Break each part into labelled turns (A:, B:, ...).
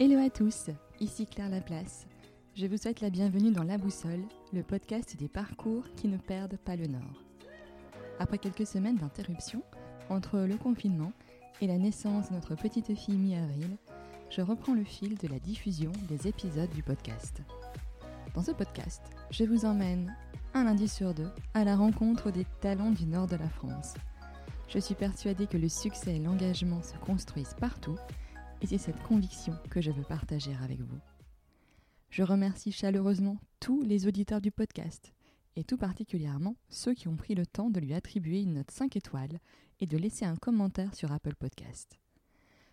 A: Hello à tous, ici Claire Laplace. Je vous souhaite la bienvenue dans La Boussole, le podcast des parcours qui ne perdent pas le nord. Après quelques semaines d'interruption, entre le confinement et la naissance de notre petite fille mi-avril, je reprends le fil de la diffusion des épisodes du podcast. Dans ce podcast, je vous emmène, un lundi sur deux, à la rencontre des talents du nord de la France. Je suis persuadée que le succès et l'engagement se construisent partout, et c'est cette conviction que je veux partager avec vous. Je remercie chaleureusement tous les auditeurs du podcast, et tout particulièrement ceux qui ont pris le temps de lui attribuer une note 5 étoiles et de laisser un commentaire sur Apple Podcast.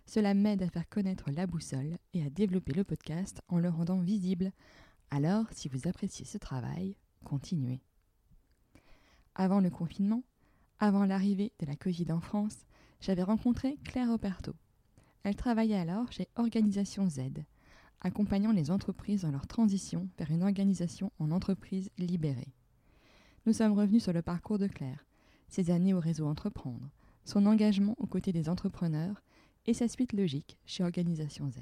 A: Cela m'aide à faire connaître la boussole et à développer le podcast en le rendant visible. Alors, si vous appréciez ce travail, continuez. Avant le confinement, avant l'arrivée de la Covid en France, j'avais rencontré Claire Operto. Elle travaillait alors chez Organisation Z, accompagnant les entreprises dans leur transition vers une organisation en entreprise libérée. Nous sommes revenus sur le parcours de Claire, ses années au réseau Entreprendre, son engagement aux côtés des entrepreneurs et sa suite logique chez Organisation Z.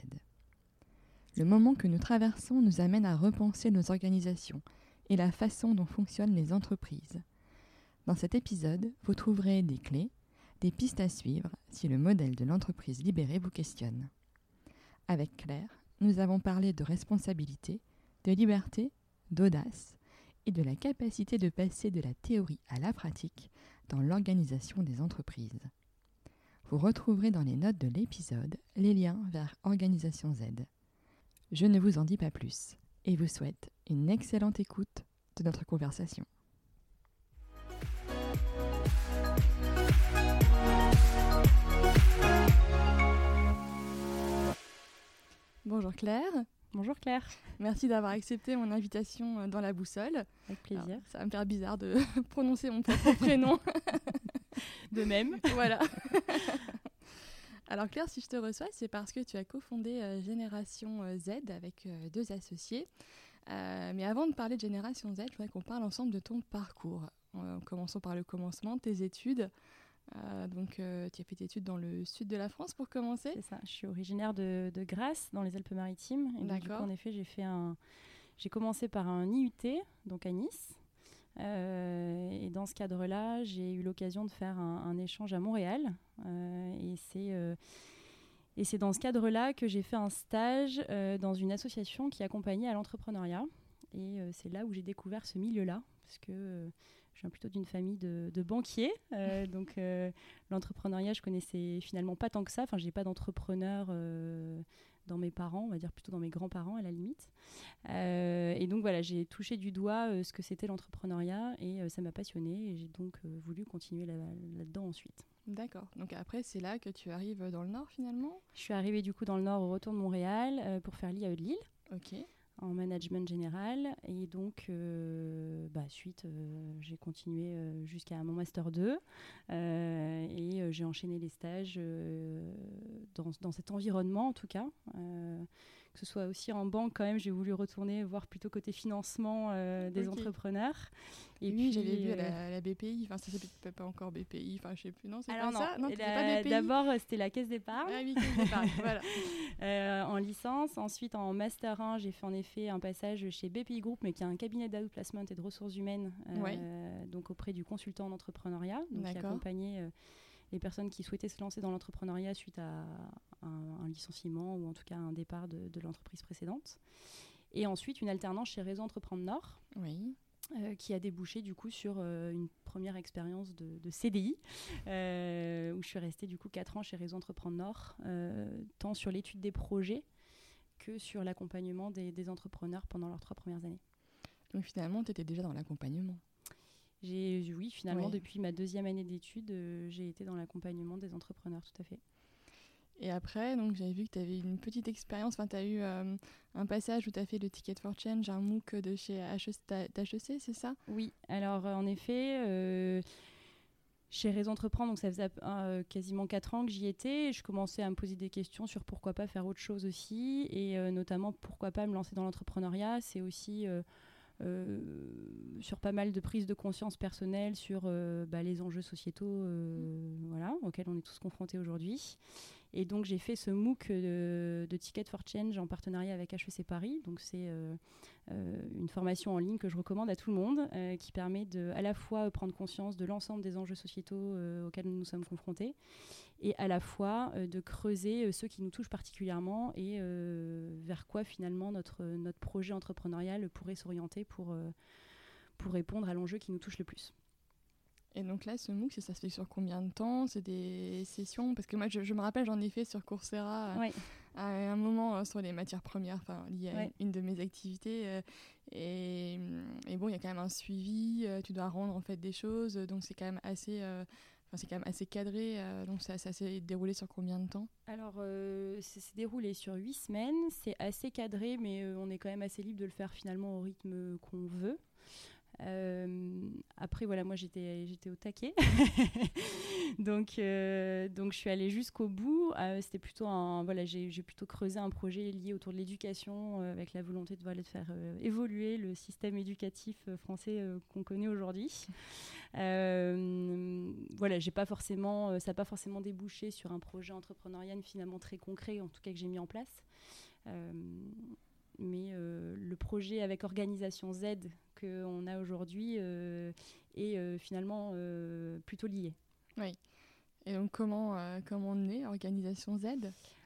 A: Le moment que nous traversons nous amène à repenser nos organisations et la façon dont fonctionnent les entreprises. Dans cet épisode, vous trouverez des clés, des pistes à suivre si le modèle de l'entreprise libérée vous questionne. Avec Claire, nous avons parlé de responsabilité, de liberté, d'audace et de la capacité de passer de la théorie à la pratique dans l'organisation des entreprises. Vous retrouverez dans les notes de l'épisode les liens vers Organisation Z. Je ne vous en dis pas plus et vous souhaite une excellente écoute de notre conversation. Bonjour Claire.
B: Bonjour Claire.
A: Merci d'avoir accepté mon invitation euh, dans la boussole.
B: Avec plaisir.
A: Alors, ça va me faire bizarre de prononcer mon propre prénom.
B: de même.
A: Voilà. Alors Claire, si je te reçois, c'est parce que tu as cofondé euh, Génération euh, Z avec euh, deux associés. Euh, mais avant de parler de Génération Z, je voudrais qu'on parle ensemble de ton parcours. Euh, commençons par le commencement, tes études. Euh, donc, euh, tu as fait tes études dans le sud de la France pour commencer.
B: C'est ça. Je suis originaire de, de Grasse, dans les Alpes-Maritimes. Et
A: D'accord.
B: en effet, j'ai fait un. J'ai commencé par un IUT, donc à Nice. Euh, et dans ce cadre-là, j'ai eu l'occasion de faire un, un échange à Montréal. Euh, et c'est et c'est dans ce cadre-là que j'ai fait un stage euh, dans une association qui accompagnait à l'entrepreneuriat. Et euh, c'est là où j'ai découvert ce milieu-là, parce que euh, je viens plutôt d'une famille de, de banquiers. Euh, donc euh, l'entrepreneuriat, je connaissais finalement pas tant que ça. Enfin, j'ai pas d'entrepreneur euh, dans mes parents, on va dire plutôt dans mes grands-parents à la limite. Et donc voilà, j'ai touché du doigt ce que c'était l'entrepreneuriat et ça m'a passionné et j'ai donc voulu continuer là- là-dedans ensuite.
A: D'accord. Donc après, c'est là que tu arrives dans le nord finalement?
B: Je suis arrivée du coup dans le nord au retour de Montréal pour faire l'IAE de Lille.
A: Ok.
B: En management général. Et donc, euh, bah, suite, euh, j'ai continué euh, jusqu'à mon Master 2. euh, et j'ai enchaîné les stages dans, dans cet environnement, en tout cas. Que ce soit aussi en banque, quand même, j'ai voulu retourner voir plutôt côté financement euh, des entrepreneurs.
A: Et oui, j'avais vu à
B: euh,
A: la, la BPI. Enfin, ça s'appelait pas encore BPI. Enfin, je sais plus. Non, c'est pas
B: non,
A: ça. Non,
B: et
A: c'était
B: la-
A: pas BPI.
B: d'abord euh, c'était la caisse d'épargne.
A: Ah oui, caisse d'épargne, voilà.
B: Euh, en licence. Ensuite, en Master 1, j'ai fait en effet un passage chez BPI Group, mais qui est un cabinet d'outplacement et de ressources humaines, euh, donc auprès du consultant en entrepreneuriat, donc qui accompagnait les personnes qui souhaitaient se lancer dans l'entrepreneuriat suite à un, un licenciement ou en tout cas un départ de, de l'entreprise précédente. Et ensuite, une alternance chez Réseau Entreprendre Nord,
A: Oui.
B: euh, qui a débouché du coup sur euh, une première expérience de, de CDI euh, où je suis restée du coup 4 ans chez Réseau Entreprendre Nord, tant sur l'étude des projets que sur l'accompagnement des, des entrepreneurs pendant leurs trois premières années.
A: Donc finalement, tu étais déjà dans l'accompagnement.
B: J'ai, oui, finalement, depuis ma deuxième année d'études, euh, j'ai été dans l'accompagnement des entrepreneurs, tout à fait.
A: Et après, donc j'avais vu que tu avais une petite expérience. Enfin, tu as eu euh, un passage où tu as fait le Ticket for Change, un MOOC de chez HEC, d'HEC, c'est ça?
B: Oui, alors euh, en effet, euh, chez Réseau Entreprendre, donc ça faisait euh, quasiment 4 ans que j'y étais, je commençais à me poser des questions sur pourquoi pas faire autre chose aussi, et notamment pourquoi pas me lancer dans l'entrepreneuriat. C'est aussi euh, sur pas mal de prises de conscience personnelles sur euh, bah, les enjeux sociétaux euh, voilà, auxquels on est tous confrontés aujourd'hui. Et donc j'ai fait ce MOOC de, Ticket for Change en partenariat avec HEC Paris. Donc c'est une formation en ligne que je recommande à tout le monde, qui permet de à la fois prendre conscience de l'ensemble des enjeux sociétaux auxquels nous nous sommes confrontés, et à la fois de creuser ceux qui nous touchent particulièrement et vers quoi finalement notre, notre projet entrepreneurial pourrait s'orienter pour, pour répondre à l'enjeu qui nous touche le plus.
A: Et donc là, ce MOOC, ça se fait sur combien de temps? C'est des sessions? Parce que moi, je, me rappelle, j'en ai fait sur Coursera euh, à un moment euh, sur les matières premières, enfin liées à une de mes activités. Euh, et, et, bon, il y a quand même un suivi. tu dois rendre en fait des choses, donc c'est quand même assez. C'est quand même assez cadré, donc ça, s'est déroulé sur combien de temps?
B: Alors, ça s'est déroulé sur huit semaines. C'est assez cadré, mais on est quand même assez libre de le faire finalement au rythme qu'on veut. Euh, après, voilà, moi j'étais, j'étais au taquet. donc, euh, donc je suis allée jusqu'au bout. Euh, c'était plutôt un, voilà, j'ai, plutôt creusé un projet lié autour de l'éducation avec la volonté de, voilà, de faire évoluer le système éducatif français qu'on connaît aujourd'hui. voilà, j'ai pas forcément, ça n'a pas forcément débouché sur un projet entrepreneurial finalement très concret, en tout cas que j'ai mis en place. Mais le projet avec Organisation Z qu'on a aujourd'hui euh, est euh, finalement euh, plutôt lié.
A: Oui. Et donc comment, comment naît Organisation Z?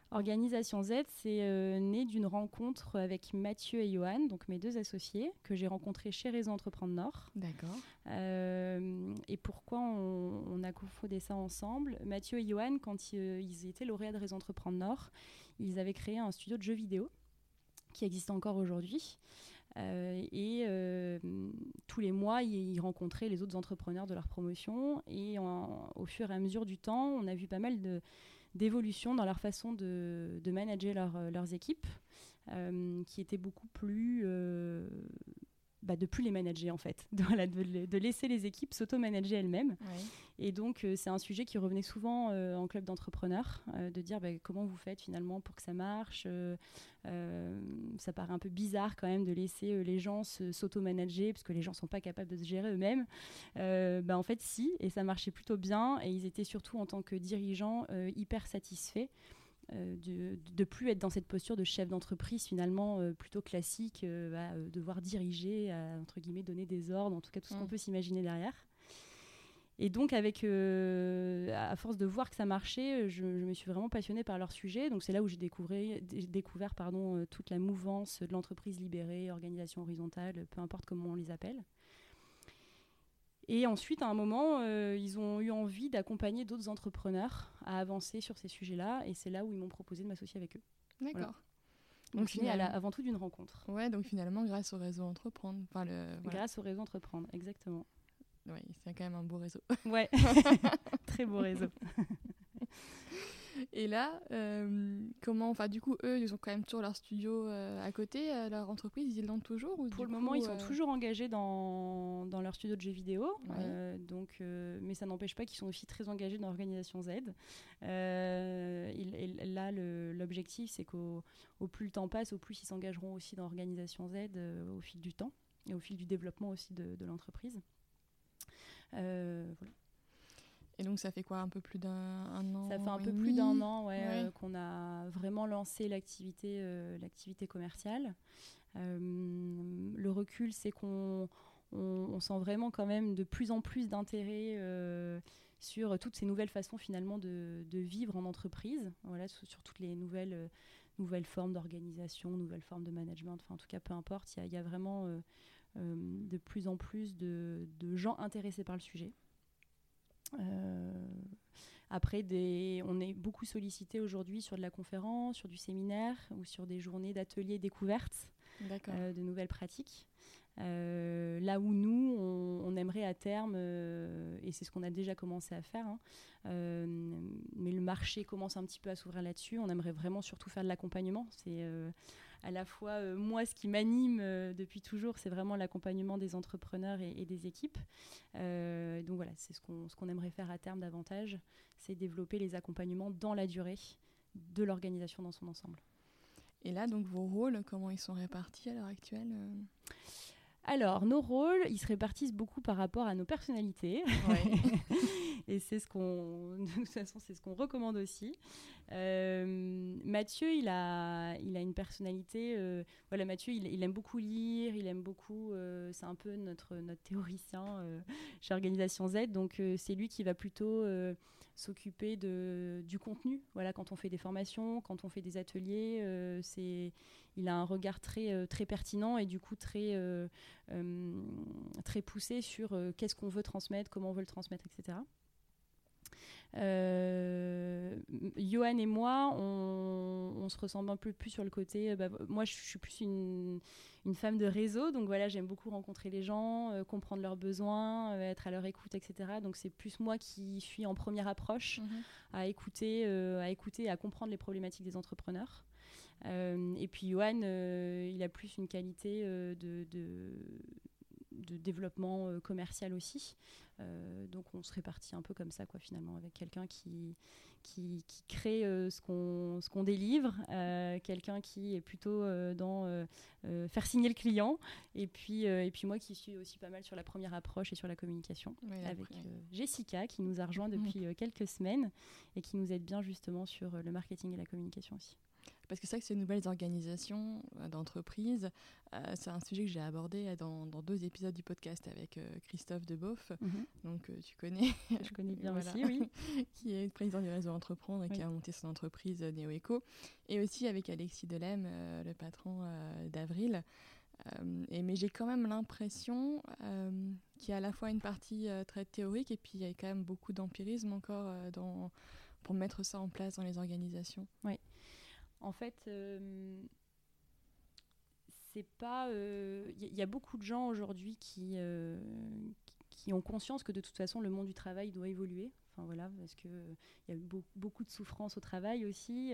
B: Organisation Z, c'est né d'une rencontre avec Mathieu et Johan, donc mes deux associés, que j'ai rencontrés chez Réseau Entreprendre Nord.
A: D'accord.
B: et pourquoi on, a confondé ça ensemble? Mathieu et Johan, quand ils, étaient lauréats de Réseau Entreprendre Nord, ils avaient créé un studio de jeux vidéo qui existe encore aujourd'hui. Euh, et euh, tous les mois, ils, rencontraient les autres entrepreneurs de leur promotion. Et au fur et à mesure du temps, on a vu pas mal d'évolutions dans leur façon de, manager leurs équipes, euh, qui étaient beaucoup plus bah, de plus les manager en fait, de, de, laisser les équipes s'auto-manager elles-mêmes. Et donc euh, c'est un sujet qui revenait souvent euh, en club d'entrepreneurs, euh, de dire bah, comment vous faites finalement pour que ça marche. ça paraît un peu bizarre quand même de laisser les gens s'auto-manager parce que les gens sont pas capables de se gérer eux-mêmes. Bah, en fait si, et ça marchait plutôt bien et ils étaient surtout en tant que dirigeants hyper satisfaits. Euh, de, de plus être dans cette posture de chef d'entreprise finalement euh, plutôt classique, euh, bah, devoir diriger, entre guillemets donner des ordres, en tout cas tout ce qu'on mm. peut s'imaginer derrière. Et donc, avec, à force de voir que ça marchait, je, me suis vraiment passionnée par leur sujet. Donc, c'est là où j'ai découvert, découvert pardon, toute la mouvance de l'entreprise libérée, organisation horizontale, peu importe comment on les appelle. Et ensuite, à un moment, euh, ils ont eu envie d'accompagner d'autres entrepreneurs à avancer sur ces sujets-là. Et c'est là où ils m'ont proposé de m'associer avec eux.
A: D'accord.
B: Donc, Donc avant tout d'une rencontre.
A: Ouais, donc finalement, grâce au réseau Entreprendre. Enfin, le,
B: Grâce au réseau Entreprendre, exactement.
A: Oui, c'est quand même un beau réseau.
B: Ouais, très beau réseau.
A: Et là, euh, comment, enfin, du coup, eux, ils ont quand même toujours leur studio euh, à côté, euh, leur entreprise, ils l'ont toujours
B: ou Pour le moment, ils sont toujours engagés dans, dans, leur studio de jeux vidéo, donc, mais ça n'empêche pas qu'ils sont aussi très engagés dans l'organisation Z. Il, là, l'objectif, c'est qu'au plus le temps passe, au plus ils s'engageront aussi dans l'organisation Z au fil du temps et au fil du développement aussi de, de l'entreprise. voilà.
A: Et donc ça fait quoi un peu plus d'un an
B: Ça fait un peu plus d'un an ouais, euh, qu'on a vraiment lancé l'activité euh, l'activité commerciale. Euh, le recul, c'est qu'on on, sent vraiment quand même de plus en plus d'intérêt sur toutes ces nouvelles façons finalement de, de vivre en entreprise, voilà, sur, toutes les nouvelles, nouvelles formes d'organisation, nouvelles formes de management, enfin en tout cas peu importe, il y, y, a vraiment de plus en plus de, de gens intéressés par le sujet. Euh, après, des, on est beaucoup sollicité aujourd'hui sur de la conférence, sur du séminaire ou sur des journées d'ateliers découvertes euh, de nouvelles pratiques. Euh, là où nous, on, aimerait à terme, et c'est ce qu'on a déjà commencé à faire, hein, mais le marché commence un petit peu à s'ouvrir là-dessus, on aimerait vraiment surtout faire de l'accompagnement. C'est à la fois, euh, moi, ce qui m'anime euh, depuis toujours, c'est vraiment l'accompagnement des entrepreneurs et, des équipes. Euh, donc voilà, c'est ce qu'on ce aimerait faire à terme davantage, c'est développer les accompagnements dans la durée de l'organisation dans son ensemble.
A: Et là, donc vos rôles, comment ils sont répartis à l'heure actuelle
B: Alors, nos rôles, ils se répartissent beaucoup par rapport à nos personnalités. et c'est ce qu'on, de toute façon, c'est ce qu'on recommande aussi. Euh, Mathieu, il a, il a une personnalité. Euh, voilà, Mathieu, il, aime beaucoup lire, il aime beaucoup. Euh, c'est un peu notre, notre théoricien chez Organisation Z. Donc, c'est lui qui va plutôt s'occuper de, du contenu. Voilà, quand on fait des formations, quand on fait des ateliers, c'est il a un regard très, très pertinent et du coup très, très poussé sur qu'est-ce qu'on veut transmettre, comment on veut le transmettre, etc. Johan et moi, on, se ressemble un peu plus sur le côté. Bah, moi, je suis plus une, une, femme de réseau, donc voilà, j'aime beaucoup rencontrer les gens, comprendre leurs besoins, être à leur écoute, etc. Donc c'est plus moi qui suis en première approche mhm. à écouter, à écouter, à comprendre les problématiques des entrepreneurs. Euh, et puis Johan, euh, il a plus une qualité euh, de, de, développement commercial aussi. donc on se répartit un peu comme ça, quoi, finalement, avec quelqu'un qui, qui, crée ce qu'on ce qu'on délivre, quelqu'un qui est plutôt dans faire signer le client, et puis, et puis moi qui suis aussi pas mal sur la première approche et sur la communication, avec Jessica qui nous a rejoint depuis quelques semaines et qui nous aide bien justement sur le marketing et la communication aussi.
A: Parce que c'est vrai que ces nouvelles organisations euh, d'entreprise, euh, c'est un sujet que j'ai abordé dans, deux épisodes du podcast avec euh, Christophe Deboff, mhm. donc tu connais.
B: Je connais bien aussi, oui.
A: qui est président du réseau Entreprendre et qui a monté son entreprise NeoEco. Et aussi avec Alexis Delem, le patron d'Avril. et, mais j'ai quand même l'impression qu'il y a à la fois une partie très théorique et puis il y a quand même beaucoup d'empirisme encore dans, pour mettre ça en place dans les organisations.
B: Oui. En fait, euh, c'est pas. Il euh, y, a beaucoup de gens aujourd'hui euh, qui ont conscience que de toute façon, le monde du travail doit évoluer. Enfin, voilà, parce qu'il y a beaucoup de souffrance au travail aussi,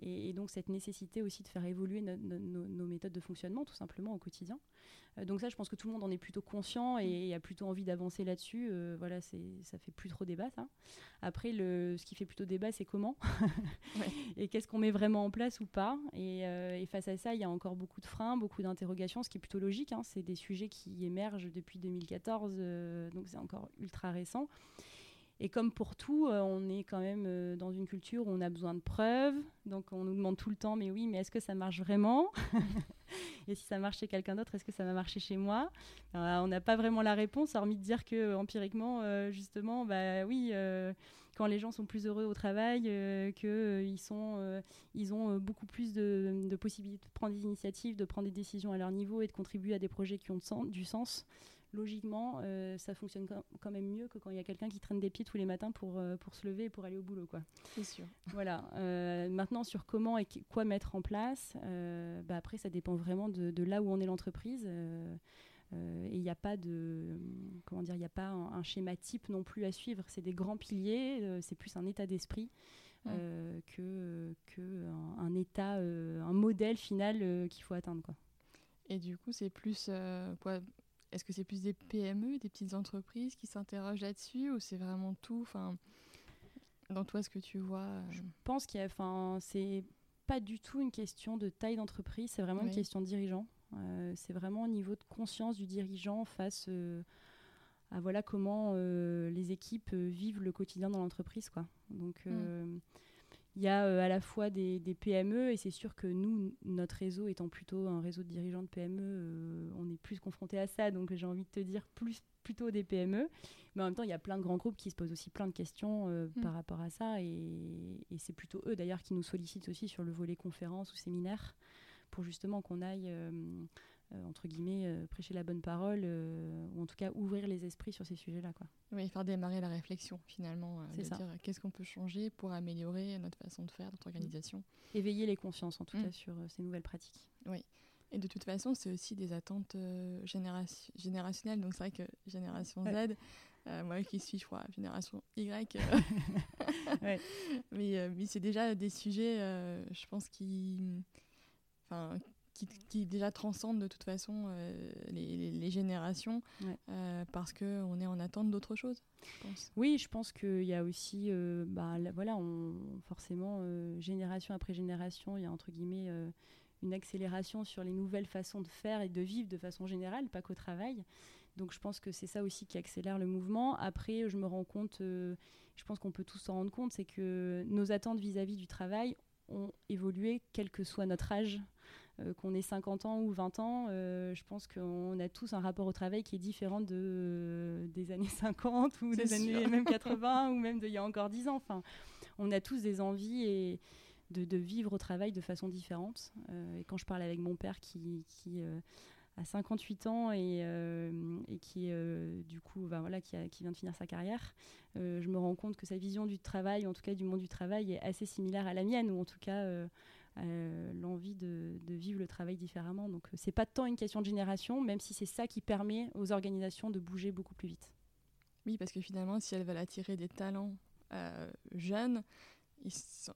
B: et, donc cette nécessité aussi de faire évoluer nos méthodes de fonctionnement tout simplement au quotidien. Euh, donc ça, je pense que tout le monde en est plutôt conscient et, a plutôt envie d'avancer là-dessus. Euh, voilà, ça fait plus trop débat, ça. Après, le, ce qui fait plutôt débat, c'est comment et qu'est-ce qu'on met vraiment en place ou pas. Euh, et, face à ça, il y a encore beaucoup de freins, beaucoup d'interrogations, ce qui est plutôt logique. Hein. C'est des sujets qui émergent depuis 2014, donc c'est encore ultra récent. Et comme pour tout, on est quand même dans une culture où on a besoin de preuves. Donc on nous demande tout le temps, mais oui, mais est-ce que ça marche vraiment? Et si ça marche chez quelqu'un d'autre, est-ce que ça va marcher chez moi? On n'a pas vraiment la réponse, hormis de dire que empiriquement, euh, justement, bah oui, euh, quand les gens sont plus heureux au travail, euh, qu'ils sont, ils ont beaucoup plus de, possibilités de prendre des initiatives, de prendre des décisions à leur niveau et de contribuer à des projets qui ont du sens logiquement, euh, ça fonctionne quand même mieux que quand il y a quelqu'un qui traîne des pieds tous les matins pour, euh, pour se lever et pour aller au boulot. quoi.
A: C'est sûr.
B: Voilà. Euh, maintenant, sur comment et quoi mettre en place, bah après, ça dépend vraiment de, de là où on est l'entreprise. et il n'y a pas de comment dire, il n'y a pas un, schéma type non plus à suivre. C'est des grands piliers. c'est plus un état d'esprit. que, que un, état, un modèle final qu'il faut atteindre. Quoi.
A: Et du coup, c'est plus quoi, est-ce que c'est plus des PME, des petites entreprises qui s'interrogent là-dessus ou c'est vraiment tout enfin, Dans toi, ce que tu vois euh,
B: Je pense qu'il y a. Enfin, c'est pas du tout une question de taille d'entreprise, c'est vraiment une question de dirigeant. Euh, c'est vraiment au niveau de conscience du dirigeant face euh, à voilà comment les équipes vivent le quotidien dans l'entreprise. Quoi. Donc. Mm. Il y a euh, à la fois des, PME et c'est sûr que nous, notre réseau étant plutôt un réseau de dirigeants de PME, euh, on est plus confronté à ça. Donc j'ai envie de te dire plus plutôt des PME. Mais en même temps, il y a plein de grands groupes qui se posent aussi plein de questions euh, mm. par rapport à ça. Et, c'est plutôt eux d'ailleurs qui nous sollicitent aussi sur le volet conférences ou séminaires pour justement qu'on aille entre guillemets, euh, prêcher la bonne parole, euh, ou en tout cas ouvrir les esprits sur ces sujets-là. Quoi.
A: Oui, faire démarrer la réflexion finalement, c'est ça. dire qu'est-ce qu'on peut changer pour améliorer notre façon de faire, notre organisation.
B: Éveiller les consciences en tout mm. cas sur ces nouvelles pratiques.
A: Oui. Et de toute façon, c'est aussi des attentes générationnelles. Donc c'est vrai que génération Z, moi qui suis, je crois, génération Y, mais, mais c'est déjà des sujets, je pense, qui, qui, déjà transcende de toute façon euh, les, générations euh, parce qu'on est en attente d'autre chose.
B: Oui, je pense qu'il y a aussi, euh, bah, voilà, on, forcément, génération après génération, il y a entre guillemets une accélération sur les nouvelles façons de faire et de vivre de façon générale, pas qu'au travail. Donc je pense que c'est ça aussi qui accélère le mouvement. Après, je me rends compte, euh, je pense qu'on peut tous s'en rendre compte, c'est que nos attentes vis-à-vis du travail ont évolué quel que soit notre âge. Euh, qu'on ait 50 ans ou 20 ans, euh, je pense qu'on a tous un rapport au travail qui est différent de, des années 50 ou des années même 80 ou même d'il y a encore 10 ans. Enfin, on a tous des envies et de, vivre au travail de façon différente. et quand je parle avec mon père qui, qui à 58 ans et, euh, et qui, euh, du coup, bah, voilà, qui, qui, vient de finir sa carrière, euh, je me rends compte que sa vision du travail, en tout cas du monde du travail, est assez similaire à la mienne, ou en tout cas l'envie de, de, vivre le travail différemment. Donc, c'est pas tant une question de génération, même si c'est ça qui permet aux organisations de bouger beaucoup plus vite.
A: Oui, parce que finalement, si elles veulent attirer des talents jeunes,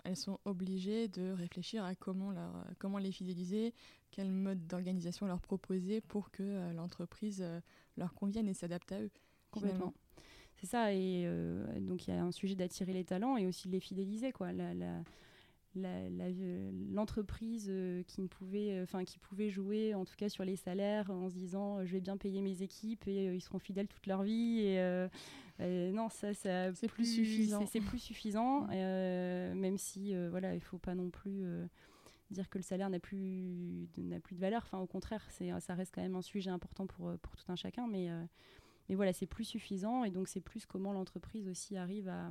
A: elles sont obligées de réfléchir à comment, leur, comment les fidéliser, quel mode d'organisation leur proposer pour que euh, l'entreprise euh, leur convienne et s'adapte à eux.
B: Complètement. C'est ça, et euh, donc il y a un sujet d'attirer les talents et aussi de les fidéliser. Quoi. La, la, l'entreprise qui ne pouvait enfin qui pouvait jouer en tout cas sur les salaires en se disant je vais bien payer mes équipes et ils seront fidèles toute leur vie et non ça, ça
A: c'est plus, suffisant
B: c'est plus suffisant même si voilà il faut pas non plus dire que le salaire n'a plus, n'a plus de valeur. Enfin, au contraire, c'est, ça reste quand même un sujet important pour, pour tout un chacun. Mais, euh, mais voilà, c'est plus suffisant. Et donc, c'est plus comment l'entreprise aussi arrive à,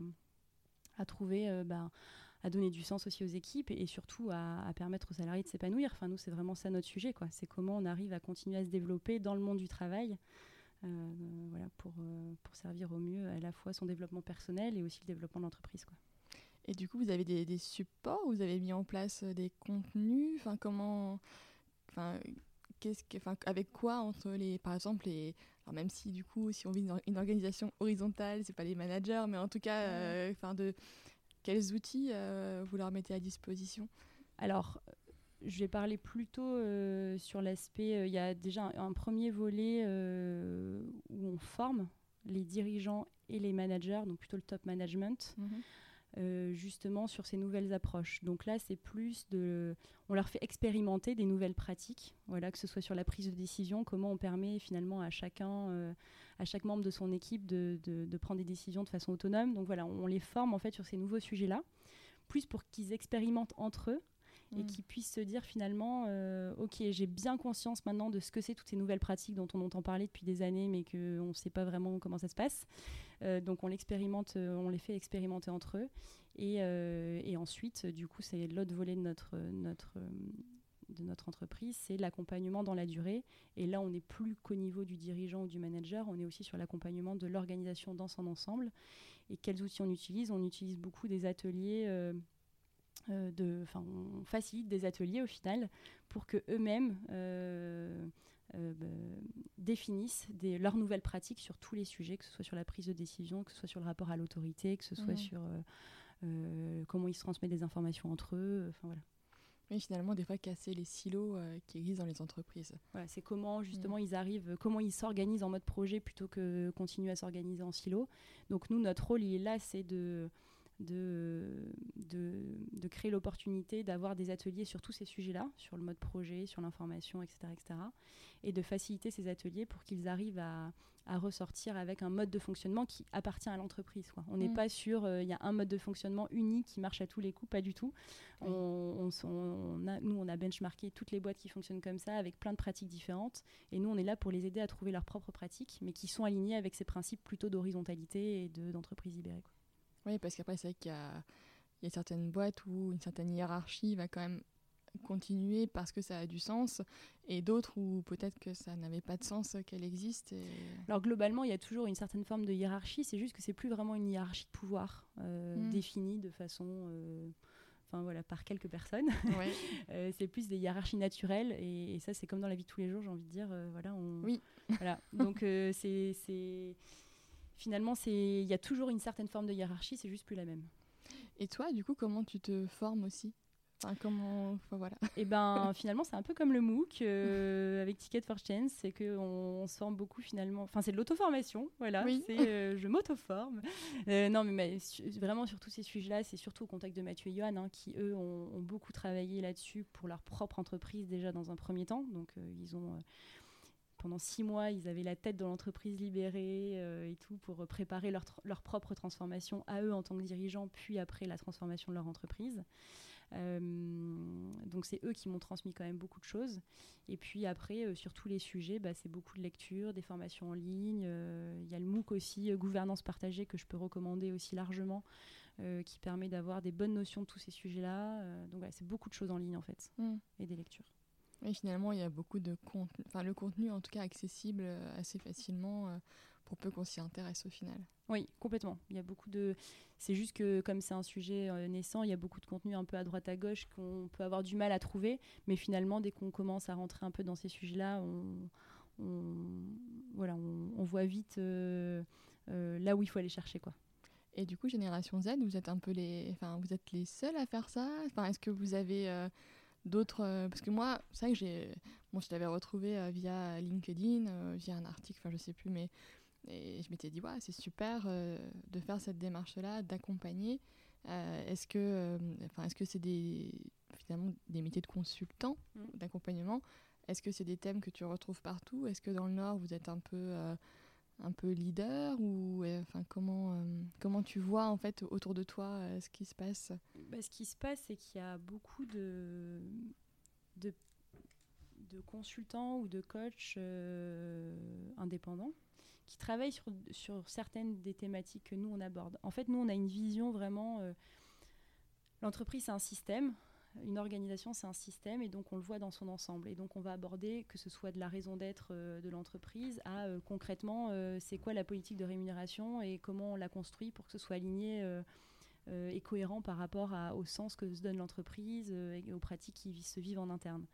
B: à trouver, euh, bah, à donner du sens aussi aux équipes et, surtout à, permettre aux salariés de s'épanouir. Enfin, nous, c'est vraiment ça notre sujet. Quoi. C'est comment on arrive à continuer à se développer dans le monde du travail. Euh, voilà, pour, pour servir au mieux à la fois son développement personnel et aussi le développement de l'entreprise. Quoi.
A: Et du coup, vous avez des, supports, vous avez mis en place euh, des contenus, enfin comment, enfin qu'est-ce que, enfin avec quoi entre les, par exemple les, alors même si du coup, si on vit une, organisation horizontale, c'est pas les managers, mais en tout cas, euh, enfin de quels outils euh, vous leur mettez à disposition?
B: Alors, je vais parler plutôt sur l'aspect. Il y a déjà un, premier volet où on forme les dirigeants et les managers, donc plutôt le top management. Mhm. Euh, justement sur ces nouvelles approches. Donc là, c'est plus de, on leur fait expérimenter des nouvelles pratiques, voilà, que ce soit sur la prise de décision, comment on permet finalement à chacun, euh, à chaque membre de son équipe de, de, prendre des décisions de façon autonome. Donc voilà, on les forme en fait sur ces nouveaux sujets-là, plus pour qu'ils expérimentent entre eux et mm. qu'ils puissent se dire finalement, euh, ok, j'ai bien conscience maintenant de ce que c'est toutes ces nouvelles pratiques dont on entend parler depuis des années, mais qu'on ne sait pas vraiment comment ça se passe. Euh, donc on l'expérimente, euh, on les fait expérimenter entre eux, et, et ensuite, du coup, c'est l'autre volet de notre notre de notre entreprise, c'est l'accompagnement dans la durée. Et là, on n'est plus qu'au niveau du dirigeant ou du manager, on est aussi sur l'accompagnement de l'organisation dans son ensemble. Et quels outils on utilise? On utilise beaucoup des ateliers euh, de, on facilite des ateliers au final pour que eux-mêmes euh, euh, bah, définissent des, leurs nouvelles pratiques sur tous les sujets, que ce soit sur la prise de décision, que ce soit sur le rapport à l'autorité, que ce soit sur comment ils se transmettent des informations entre eux. Enfin voilà.
A: Mais finalement, des fois, casser les silos qui existent dans les entreprises.
B: Voilà, c'est comment justement mm. ils arrivent, comment ils s'organisent en mode projet plutôt que continuer à s'organiser en silo. Donc nous, notre rôle, il est là, c'est de de, de, créer l'opportunité d'avoir des ateliers sur tous ces sujets-là, sur le mode projet, sur l'information, etc., etc., et de faciliter ces ateliers pour qu'ils arrivent à, à, ressortir avec un mode de fonctionnement qui appartient à l'entreprise. On n'est mm. pas sûr, euh, il y a un mode de fonctionnement unique qui marche à tous les coups, pas du tout. On, on, a, nous, on a benchmarké toutes les boîtes qui fonctionnent comme ça, avec plein de pratiques différentes, et nous, on est là pour les aider à trouver leurs propres pratiques, mais qui sont alignées avec ces principes plutôt d'horizontalité et d'entreprise libérée.
A: Oui, parce qu'après, c'est vrai qu'il y a, il y a certaines boîtes où une certaine hiérarchie va quand même continuer parce que ça a du sens et d'autres où peut-être que ça n'avait pas de sens qu'elle existe.
B: Alors globalement, il y a toujours une certaine forme de hiérarchie, c'est juste que c'est plus vraiment une hiérarchie de pouvoir euh, hmm. définie de façon... Euh, enfin voilà, par quelques personnes. Euh, c'est plus des hiérarchies naturelles et, ça c'est comme dans la vie de tous les jours, j'ai envie de dire. voilà, on,
A: oui.
B: Voilà. Donc c'est finalement, il y a toujours une certaine forme de hiérarchie, c'est juste plus la même.
A: Et toi, du coup, comment tu te formes aussi? Enfin, comment, voilà.
B: Et eh ben finalement c'est un peu comme le MOOC euh, avec Ticket for Change, c'est que on, se forme beaucoup finalement. Enfin c'est de l'auto-formation, voilà. C'est euh, je m'auto-forme. Euh, non mais, vraiment sur tous ces sujets-là, c'est surtout au contact de Mathieu et Johan hein, qui eux ont, ont beaucoup travaillé là-dessus pour leur propre entreprise déjà dans un premier temps. Donc ils ont pendant six mois, ils avaient la tête de l'entreprise libérée euh, et tout pour préparer leur, leur, propre transformation à eux en tant que dirigeants, puis après la transformation de leur entreprise. Euh, donc c'est eux qui m'ont transmis quand même beaucoup de choses. Et puis après, euh, sur tous les sujets, bah, c'est beaucoup de lecture, des formations en ligne. Il y a le MOOC aussi, gouvernance partagée, que je peux recommander aussi largement, qui permet d'avoir des bonnes notions de tous ces sujets-là. donc c'est beaucoup de choses en ligne en fait, mmh. et des lectures.
A: Et finalement, il y a beaucoup de contenu, enfin le contenu en tout cas accessible euh, assez facilement euh, pour peu qu'on s'y intéresse au final.
B: Oui, complètement. Il y a beaucoup de. C'est juste que comme c'est un sujet euh, naissant, il y a beaucoup de contenu un peu à droite à gauche qu'on peut avoir du mal à trouver, mais finalement, dès qu'on commence à rentrer un peu dans ces sujets-là, on, voilà, on, voit vite là où il faut aller chercher, quoi.
A: Et du coup, génération Z, vous êtes un peu les, enfin, vous êtes les seuls à faire ça? Enfin, est-ce que vous avez d'autres euh, parce que moi c'est vrai que j'ai bon je t'avais retrouvé euh, via LinkedIn euh, via un article enfin je sais plus mais et je m'étais dit ouais c'est super de faire cette démarche là d'accompagner est-ce que enfin est-ce que c'est des finalement des métiers de consultant mmh. d'accompagnement? Est-ce que c'est des thèmes que tu retrouves partout? Est-ce que dans le nord vous êtes un peu un peu leader ou enfin comment euh, comment tu vois en fait autour de toi euh, ce qui se passe?
B: Bah, ce qui se passe c'est qu'il y a beaucoup de de, consultants ou de coachs euh, indépendants qui travaillent sur, sur certaines des thématiques que nous on aborde. En fait, nous on a une vision vraiment l'entreprise c'est un système une organisation, c'est un système et donc on le voit dans son ensemble. Et donc on va aborder que ce soit de la raison d'être euh, de l'entreprise à euh, concrètement euh, c'est quoi la politique de rémunération et comment on la construit pour que ce soit aligné et cohérent par rapport au sens que se donne l'entreprise et aux pratiques qui se vivent en interne.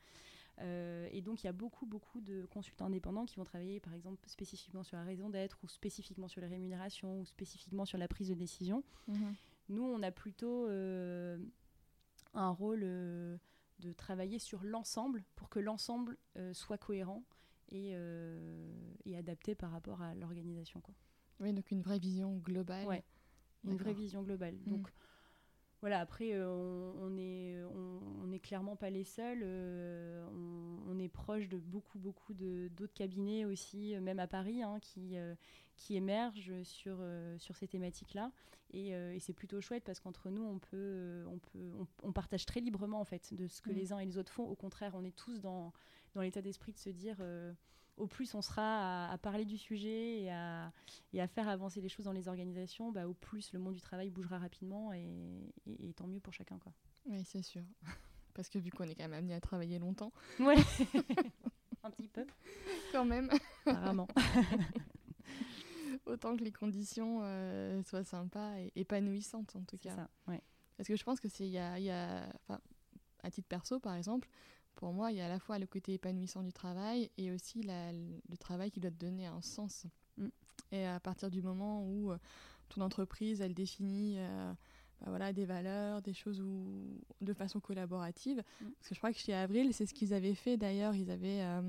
B: et donc, il y a beaucoup, beaucoup de consultants indépendants qui vont travailler, par exemple, spécifiquement sur la raison d'être, ou spécifiquement sur les rémunérations, ou spécifiquement sur la prise de décision. Mmh Nous, on a plutôt un rôle euh, de travailler sur l'ensemble pour que l'ensemble euh, soit cohérent et, euh, et, adapté par rapport à l'organisation.
A: Oui, donc une vraie vision globale.
B: Ouais, une vraie vision globale. Mm. Donc, voilà, après, on n'est on, est clairement pas les seuls. on, est proche de beaucoup, beaucoup d'autres cabinets aussi, même à Paris, hein, qui, qui émergent sur, sur ces thématiques-là. Euh, et, c'est plutôt chouette parce qu'entre nous, on, peut, euh, on, peut, on, partage très librement en fait de ce que mm. les uns et les autres font. Au contraire, on est tous dans, dans l'état d'esprit de se dire euh, au plus on sera à, parler du sujet et à, et à, faire avancer les choses dans les organisations, bah, au plus le monde du travail bougera rapidement et, et, tant mieux pour chacun. Quoi.
A: Oui, c'est sûr. Parce que vu qu'on est quand même amené à travailler longtemps.
B: Ouais, un petit peu.
A: Quand même.
B: Apparemment.
A: autant que les conditions euh, soient sympas et épanouissantes en tout cas.
B: Ça, ouais.
A: Parce que je pense que c'est, il y a, y a à titre perso par exemple, pour moi, il y a à la fois le côté épanouissant du travail et aussi la, le travail qui doit te donner un sens. Mm. Et à partir du moment où euh, ton entreprise, elle définit euh, bah voilà, des valeurs, des choses où, de façon collaborative. Mm. Parce que je crois que chez Avril, c'est ce qu'ils avaient fait d'ailleurs. Ils, avaient, euh,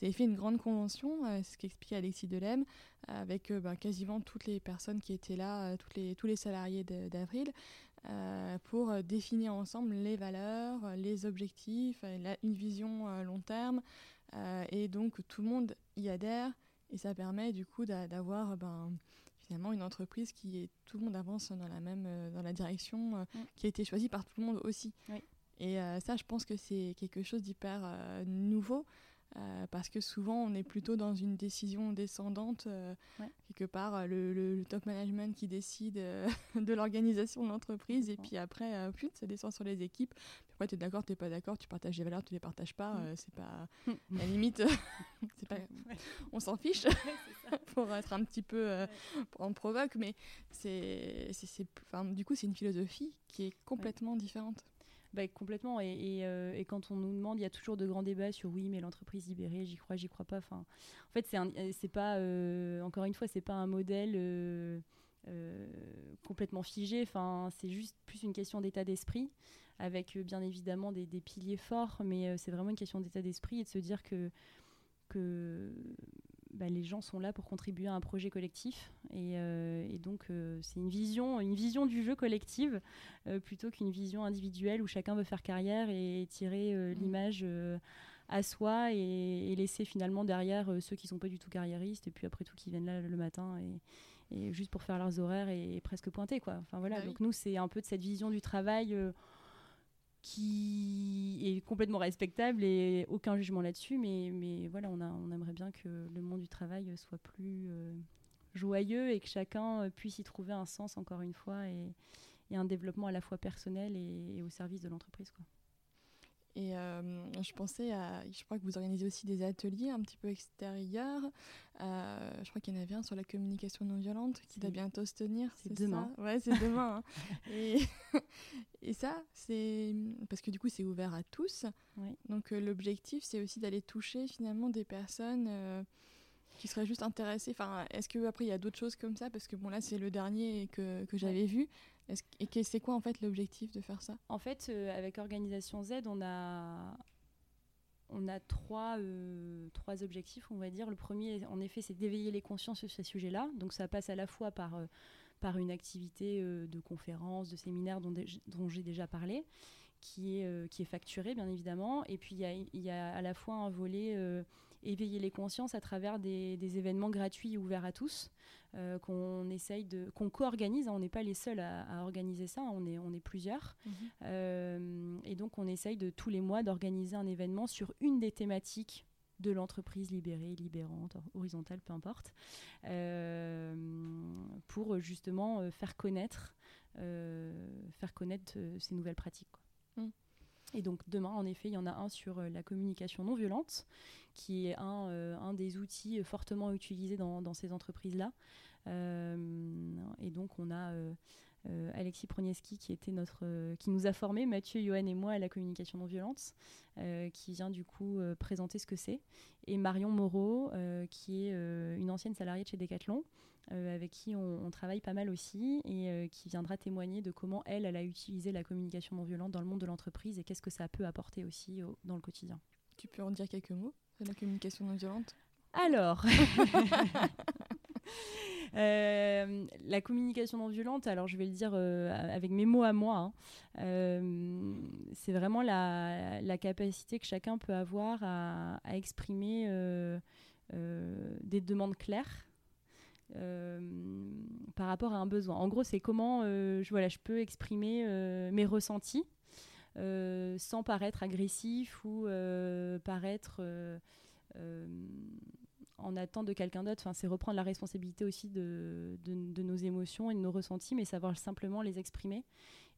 A: ils avaient fait une grande convention, ce qu'expliquait Alexis Delem, avec bah, quasiment toutes les personnes qui étaient là, toutes les, tous les salariés d'Avril, pour définir ensemble les valeurs, les objectifs, une vision long terme. et donc tout le monde y adhère. Et ça permet du coup d'avoir ben, finalement une entreprise qui est tout le monde avance dans la même euh, dans la direction euh, qui a été choisie par tout le monde aussi. Et euh, ça, je pense que c'est quelque chose d'hyper nouveau euh, parce que souvent on est plutôt dans une décision descendante, euh, quelque part euh, le, top management qui décide de l'organisation de l'entreprise et puis après plus ça descend sur les équipes. Puis après tu es d'accord, tu n'es pas d'accord, tu partages des valeurs, tu les partages pas, mm. c'est pas la limite, pas, on s'en fiche pour être un petit peu on provoque, mais c'est, du coup c'est une philosophie qui est complètement différente.
B: Bah, complètement. Euh, et, quand on nous demande, il y a toujours de grands débats sur oui, mais l'entreprise libérée, j'y crois, j'y crois pas. Enfin, en fait, c'est, pas, euh, encore une fois, c'est pas un modèle. Euh, complètement figé. Enfin, c'est juste plus une question d'état d'esprit, avec bien évidemment des, des, piliers forts, mais c'est vraiment une question d'état d'esprit et de se dire que, que bah, les gens sont là pour contribuer à un projet collectif. Et, euh, donc, euh, c'est une vision, une vision du jeu collective euh, plutôt qu'une vision individuelle où chacun veut faire carrière et tirer mmh. l'image à soi et, laisser finalement derrière ceux qui sont pas du tout carriéristes et puis après tout qui viennent là le matin et, juste pour faire leurs horaires et, presque pointer. Quoi. Enfin, voilà. Bah donc, nous, c'est un peu de cette vision du travail qui est complètement respectable et aucun jugement là-dessus. Mais, mais voilà, on, a, on aimerait bien que le monde du travail soit plus euh, joyeux et que chacun euh, puisse y trouver un sens, encore une fois, et, et un développement à la fois personnel et, et au service de l'entreprise. Quoi.
A: Et euh, je pensais à. Je crois que vous organisez aussi des ateliers un petit peu extérieurs. Euh, je crois qu'il y en avait un sur la communication non violente qui va bientôt se tenir.
B: C'est demain.
A: Ça? Ouais, c'est demain. Hein. Et, et, ça, c'est. Parce que du coup, c'est ouvert à tous. Donc euh, l'objectif, c'est aussi d'aller toucher finalement des personnes qui seraient juste intéressées. Enfin, est-ce qu'après, il y a d'autres choses comme ça? Parce que bon, là, c'est le dernier que, que j'avais vu. Et c'est quoi en fait l'objectif de faire ça?
B: En fait, euh, avec Organisation Z, on a, on a trois, euh, trois objectifs, on va dire. Le premier, en effet, c'est d'éveiller les consciences sur ces sujets-là. Donc ça passe à la fois par, euh, par une activité de conférence, de séminaire dont, dont j'ai déjà parlé, qui est, qui est facturée, bien évidemment. Et puis il y, y a, à la fois un volet éveiller les consciences à travers des, des événements gratuits ouverts à tous. Euh, qu'on essaye de, qu'on co-organise. Hein. on n'est pas les seuls à, organiser ça, on est, on est plusieurs. Mhm. Euh, et donc on essaye de tous les mois d'organiser un événement sur une des thématiques de l'entreprise libérée, libérante, horizontale, peu importe, euh, pour justement faire connaître, faire connaître ces nouvelles pratiques. Mm. Et donc demain, en effet, il y en a un sur la communication non violente, qui est un, un des outils fortement utilisés dans, ces entreprises-là. Euh, et donc on a euh, euh, Alexis Pronieski qui était notre, qui nous a formés, Mathieu, Johan et moi à la communication non violente, qui vient du coup présenter ce que c'est, et Marion Moreau qui est une ancienne salariée de chez Decathlon. Avec qui on, travaille pas mal aussi et qui viendra témoigner de comment elle, elle a utilisé la communication non violente dans le monde de l'entreprise et qu'est-ce que ça peut apporter aussi dans le quotidien.
A: Tu peux en dire quelques mots de la communication non violente?
B: Alors, Euh, la communication non violente, alors je vais le dire euh, avec mes mots à moi, hein. euh, c'est vraiment la, capacité que chacun peut avoir à, exprimer des demandes claires. Par rapport à un besoin. En gros, c'est comment je, voilà, je peux exprimer mes ressentis sans paraître agressif ou paraître en attente de quelqu'un d'autre. Enfin, c'est reprendre la responsabilité aussi de, de, nos émotions et de nos ressentis, mais savoir simplement les exprimer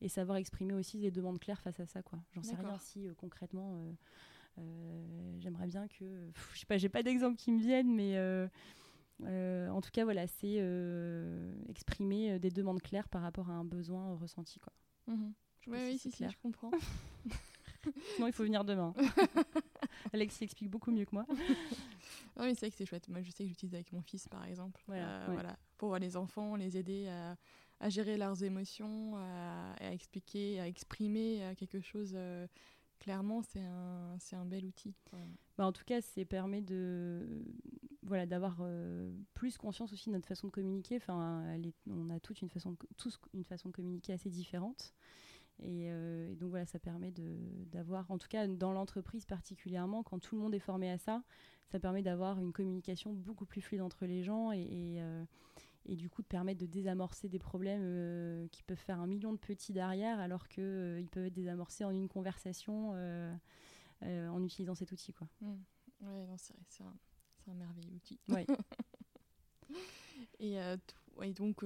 B: et savoir exprimer aussi des demandes claires face à ça. Quoi. J'en sais rien si euh, concrètement, euh, euh, j'aimerais bien que, je sais pas, j'ai pas d'exemple qui me viennent, mais en tout cas, voilà, c'est exprimer des demandes claires par rapport à un besoin ressenti. Quoi.
A: Mmh oui, si, si, je comprends.
B: Sinon, il faut venir demain. Alexis explique beaucoup mieux que moi.
A: oui, c'est vrai que c'est chouette. Moi, je sais que j'utilise avec mon fils, par exemple. Euh, voilà, pour voir les enfants, les aider à, gérer leurs émotions, à, expliquer, à exprimer euh, quelque chose euh, clairement. C'est un, un bel outil.
B: Bah, en tout cas, ça permet de voilà d'avoir plus conscience aussi de notre façon de communiquer. Enfin, on a toute une façon, tous une façon de communiquer assez différente. Euh, et, donc voilà, ça permet d'avoir, en tout cas dans l'entreprise particulièrement, quand tout le monde est formé à ça, ça permet d'avoir une communication beaucoup plus fluide entre les gens et, et, euh, du coup de permettre de désamorcer des problèmes euh, qui peuvent faire un million de petits derrière alors qu'ils peuvent être désamorcés en une conversation en utilisant cet outil. Quoi.
A: Mmh. Ouais, c'est vrai, c'est un, un, merveilleux outil.
B: Ouais.
A: et, et, donc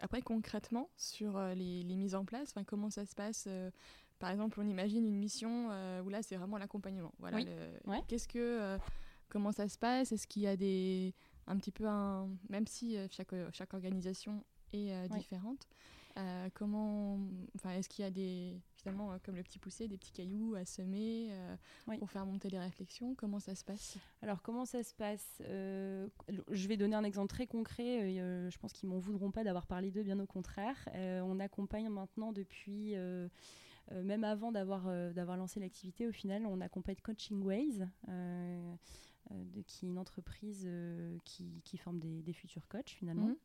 A: après, concrètement, sur euh, les, mises en place, comment ça se passe euh, Par exemple, on imagine une mission euh, où là, c'est vraiment l'accompagnement. Voilà, Qu'est-ce que, comment ça se passe? Est-ce qu'il y a des, un petit peu un, même si chaque, chaque organisation et différentes. comment, enfin, est-ce qu'il y a des, finalement, comme le petit poussé, des petits cailloux à semer pour faire monter les réflexions? Comment ça se passe?
B: Alors, comment ça se passe Je vais donner un exemple très concret. je pense qu'ils m'en voudront pas d'avoir parlé d'eux, bien au contraire. on accompagne maintenant depuis euh, même avant d'avoir euh, d'avoir lancé l'activité, au final, on accompagne Coaching Ways, euh, qui est une entreprise qui, qui, forme des, des, futurs coachs finalement. Mhm.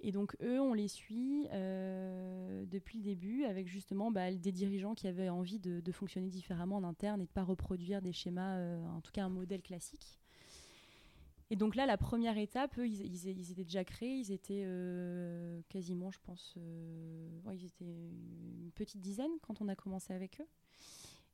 B: Et donc eux, on les suit depuis le début avec justement bah, des dirigeants qui avaient envie de, de, fonctionner différemment en interne et de ne pas reproduire des schémas, en tout cas un modèle classique. Et donc là, la première étape, eux, ils, étaient déjà créés, ils étaient euh, quasiment, je pense, euh, ils étaient une petite dizaine quand on a commencé avec eux.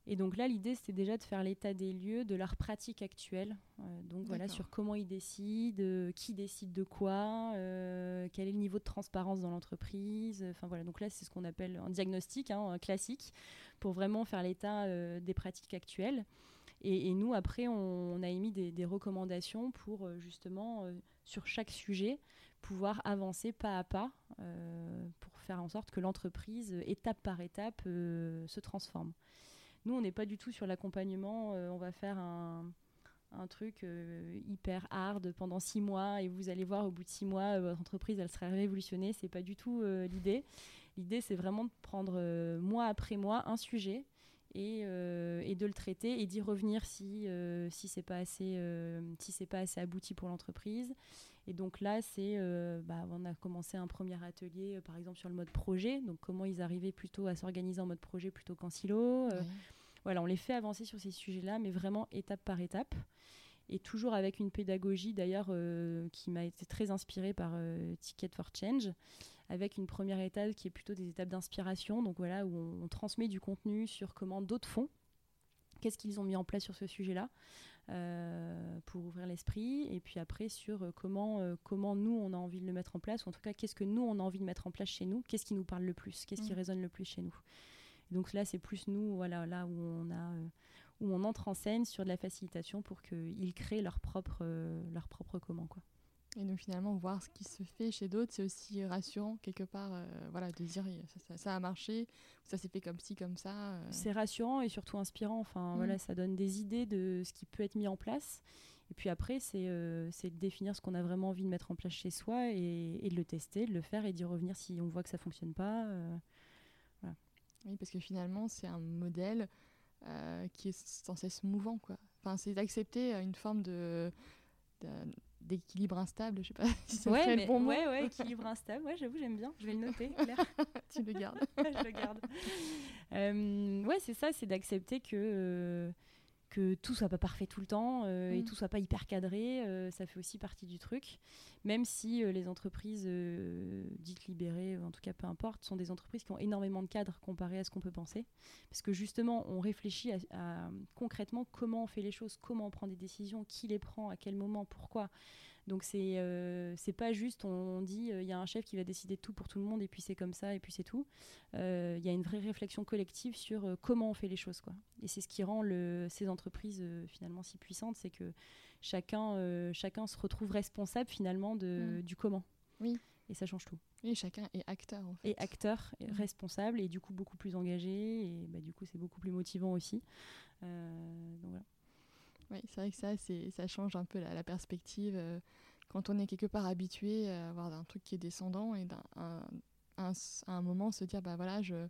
B: Et donc là, l'idée, c'était déjà de faire l'état des lieux de leur pratique actuelle. Euh, donc voilà, sur comment ils décident, qui décide de quoi, quel est le niveau de transparence dans l'entreprise. Enfin voilà, donc là, c'est ce qu'on appelle un diagnostic hein, un classique pour vraiment faire l'état des pratiques actuelles. Et, nous, après, on, a émis des, recommandations pour euh, justement, euh, sur chaque sujet, pouvoir avancer pas à pas euh, pour faire en sorte que l'entreprise, étape par étape, se transforme. Nous, on n'est pas du tout sur l'accompagnement. on va faire un, truc hyper hard pendant six mois et vous allez voir au bout de six mois, votre entreprise, elle sera révolutionnée. C'est pas du tout l'idée. L'idée, c'est vraiment de prendre mois après mois un sujet euh, et, de le traiter et d'y revenir si, euh, si c'est pas assez euh, si c'est pas assez abouti pour l'entreprise. Et donc là c'est bah, on a commencé un premier atelier par exemple sur le mode projet. Donc comment ils arrivaient plutôt à s'organiser en mode projet plutôt qu'en silo. Voilà on les fait avancer sur ces sujets là mais vraiment étape par étape et toujours avec une pédagogie d'ailleurs qui m'a été très inspirée par Ticket for Change avec une première étape qui est plutôt des étapes d'inspiration, donc voilà, où on, transmet du contenu sur comment d'autres font, qu'est-ce qu'ils ont mis en place sur ce sujet-là. Euh, pour ouvrir l'esprit et puis après sur euh, comment, euh, comment nous on a envie de le mettre en place ou en tout cas qu'est-ce que nous on a envie de mettre en place chez nous qu'est-ce qui nous parle le plus qu'est-ce qui mmh. résonne le plus chez nous donc là c'est plus nous voilà là où on a où on entre en scène sur de la facilitation pour qu'ils créent leur propre leur propre comment quoi
A: et donc finalement, voir ce qui se fait chez d'autres, c'est aussi rassurant quelque part, euh, voilà, de dire ça, ça, a marché, ça s'est fait comme ci, comme ça. Euh.
B: C'est rassurant et surtout inspirant. Enfin, voilà, mm. ça donne des idées de ce qui peut être mis en place. Et puis après, c'est euh, de définir ce qu'on a vraiment envie de mettre en place chez soi et, et, de le tester, de le faire et d'y revenir si on voit que ça fonctionne pas.
A: voilà. Oui, parce que finalement, c'est un modèle qui est sans cesse mouvant, quoi. Enfin, c'est d'accepter une forme de d'équilibre instable, je sais pas si c'est
B: ouais, le bon mot. Ouais, ouais, équilibre instable, ouais, j'avoue, j'aime bien, je vais le noter, Claire.
A: tu le gardes.
B: je le garde. Euh, ouais, c'est ça, c'est d'accepter que, euh, que tout soit pas parfait tout le temps euh, et mm. tout soit pas hyper cadré, ça fait aussi partie du truc. Même si les entreprises dites libérées, en tout cas peu importe, sont des entreprises qui ont énormément de cadres comparé à ce qu'on peut penser. Parce que justement, on réfléchit à, concrètement comment on fait les choses, comment on prend des décisions, qui les prend, à quel moment, pourquoi. Donc c'est euh, c'est pas juste on, dit il y a un chef qui va décider de tout pour tout le monde et puis c'est comme ça et puis c'est tout. Il y a une vraie réflexion collective sur comment on fait les choses quoi. Et c'est ce qui rend le, ces entreprises finalement si puissantes, c'est que chacun chacun se retrouve responsable finalement de, du comment.
A: Oui.
B: Et ça change tout.
A: Et chacun est acteur en fait.
B: Et acteur, et responsable et du coup beaucoup plus engagé et bah, du coup c'est beaucoup plus motivant aussi. donc voilà.
A: Oui, c'est vrai que ça, ça change un peu la, perspective. Euh, quand on est quelque part habitué à avoir un truc qui est descendant et à un, moment se dire, bah voilà, je,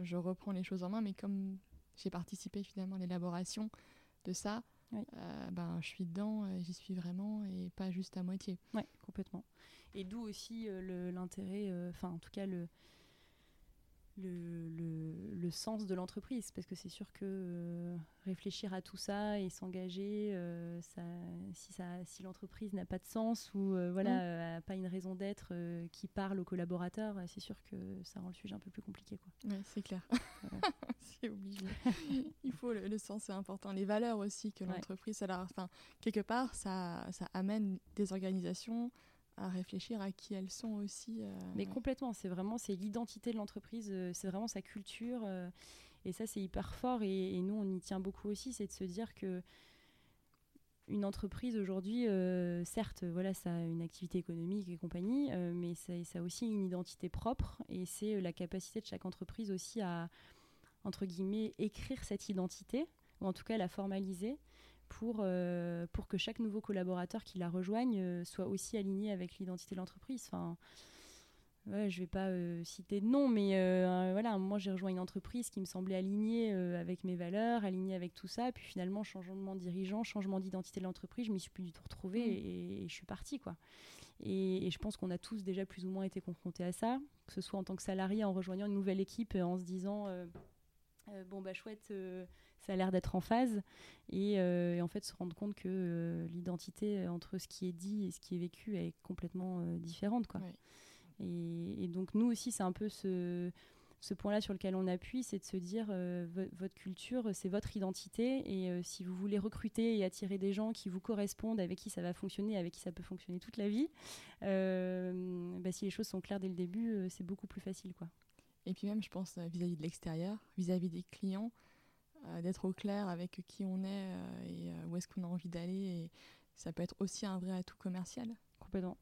A: je reprends les choses en main, mais comme j'ai participé finalement à l'élaboration de ça, euh, ben, je suis dedans, j'y suis vraiment et pas juste à moitié.
B: Oui, complètement. Et d'où aussi euh, l'intérêt, enfin en tout cas le, le, le, sens de l'entreprise parce que c'est sûr que euh, réfléchir à tout ça et s'engager euh, ça, si, ça, si l'entreprise n'a pas de sens ou euh, voilà mm. pas une raison d'être qui parle aux collaborateurs c'est sûr que ça rend le sujet un peu plus compliqué quoi.
A: Ouais, c'est clair c'est obligé il faut le, sens c'est important les valeurs aussi que l'entreprise enfin quelque part ça, ça amène des organisations à réfléchir à qui elles sont aussi. Euh,
B: Mais complètement, c'est vraiment c'est l'identité de l'entreprise, euh, c'est vraiment sa culture. Euh, et ça, c'est hyper fort. Et, nous, on y tient beaucoup aussi, c'est de se dire que une entreprise aujourd'hui, certes, voilà, ça a une activité économique et compagnie, mais ça, ça, a aussi une identité propre et c'est la capacité de chaque entreprise aussi à, entre guillemets, écrire cette identité, ou en tout cas la formaliser pour, pour que chaque nouveau collaborateur qui la rejoigne soit aussi aligné avec l'identité de l'entreprise. Enfin, ouais, je vais pas euh, citer de nom, mais euh, voilà, moi j'ai rejoint une entreprise qui me semblait alignée euh, avec mes valeurs, alignée avec tout ça. Puis finalement, changement de dirigeant, changement d'identité de l'entreprise, je m'y suis plus du tout retrouvée mm. et, je suis partie. quoi. Et, je pense qu'on a tous déjà plus ou moins été confrontés à ça, que ce soit en tant que salarié en rejoignant une nouvelle équipe en se disant bon bah chouette ça a l'air d'être en phase et, en fait se rendre compte que l'identité entre ce qui est dit et ce qui est vécu est complètement différente quoi. Et, donc nous aussi, c'est un peu ce, ce point-là sur lequel on appuie, c'est de se dire euh, votre culture, c'est votre identité, et euh, si vous voulez recruter et attirer des gens qui vous correspondent, avec qui ça va fonctionner, avec qui ça peut fonctionner toute la vie, euh, bah, si les choses sont claires dès le début, c'est beaucoup plus facile, quoi.
A: Et puis même, je pense vis-à-vis de l'extérieur, vis-à-vis des clients, d'être au clair avec qui on est et où est-ce qu'on a envie d'aller, et ça peut être aussi un vrai atout commercial.
B: Complètement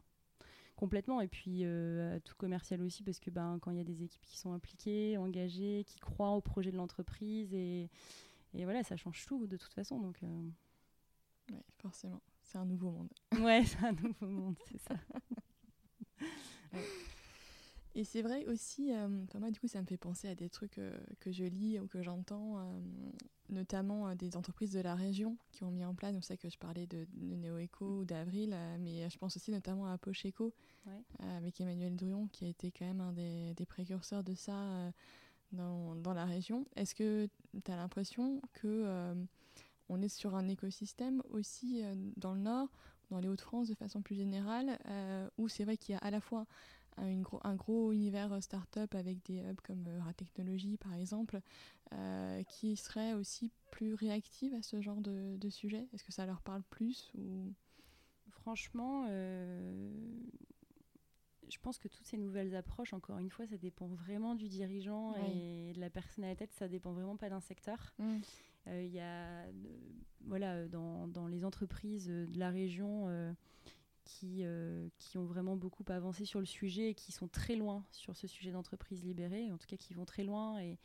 B: complètement. Et puis euh, tout commercial aussi, parce que ben, quand il y a des équipes qui sont impliquées, engagées, qui croient au projet de l'entreprise, et, et, voilà, ça change tout de toute façon. Donc, euh.
A: Oui, forcément. C'est un nouveau monde.
B: Ouais, c'est un nouveau monde, c'est ça.
A: Et c'est vrai aussi, euh, moi du coup ça me fait penser à des trucs que je lis ou que j'entends notamment euh, des entreprises de la région qui ont mis en place, c'est ça que je parlais de, de NeoEco ou d'Avril, euh, mais je pense aussi notamment à Pocheco euh, avec Emmanuel Druon qui a été quand même un des, précurseurs de ça dans, dans, la région. Est-ce que tu as l'impression que on est sur un écosystème aussi dans le Nord, dans les Hauts-de-France de façon plus générale, où c'est vrai qu'il y a à la fois un, gros, un gros univers start-up avec des hubs comme euh, Technologie par exemple, euh, qui seraient aussi plus réactives à ce genre de, de sujet? Est-ce que ça leur parle plus ou...
B: Franchement, euh, je pense que toutes ces nouvelles approches, encore une fois, ça dépend vraiment du dirigeant et de la personne à la tête, ça dépend vraiment pas d'un secteur. Mm. Il y a, voilà, dans, dans, les entreprises de la région, qui, euh, qui ont vraiment beaucoup avancé sur le sujet et qui sont très loin sur ce sujet d'entreprise libérée, en tout cas qui vont très loin. Et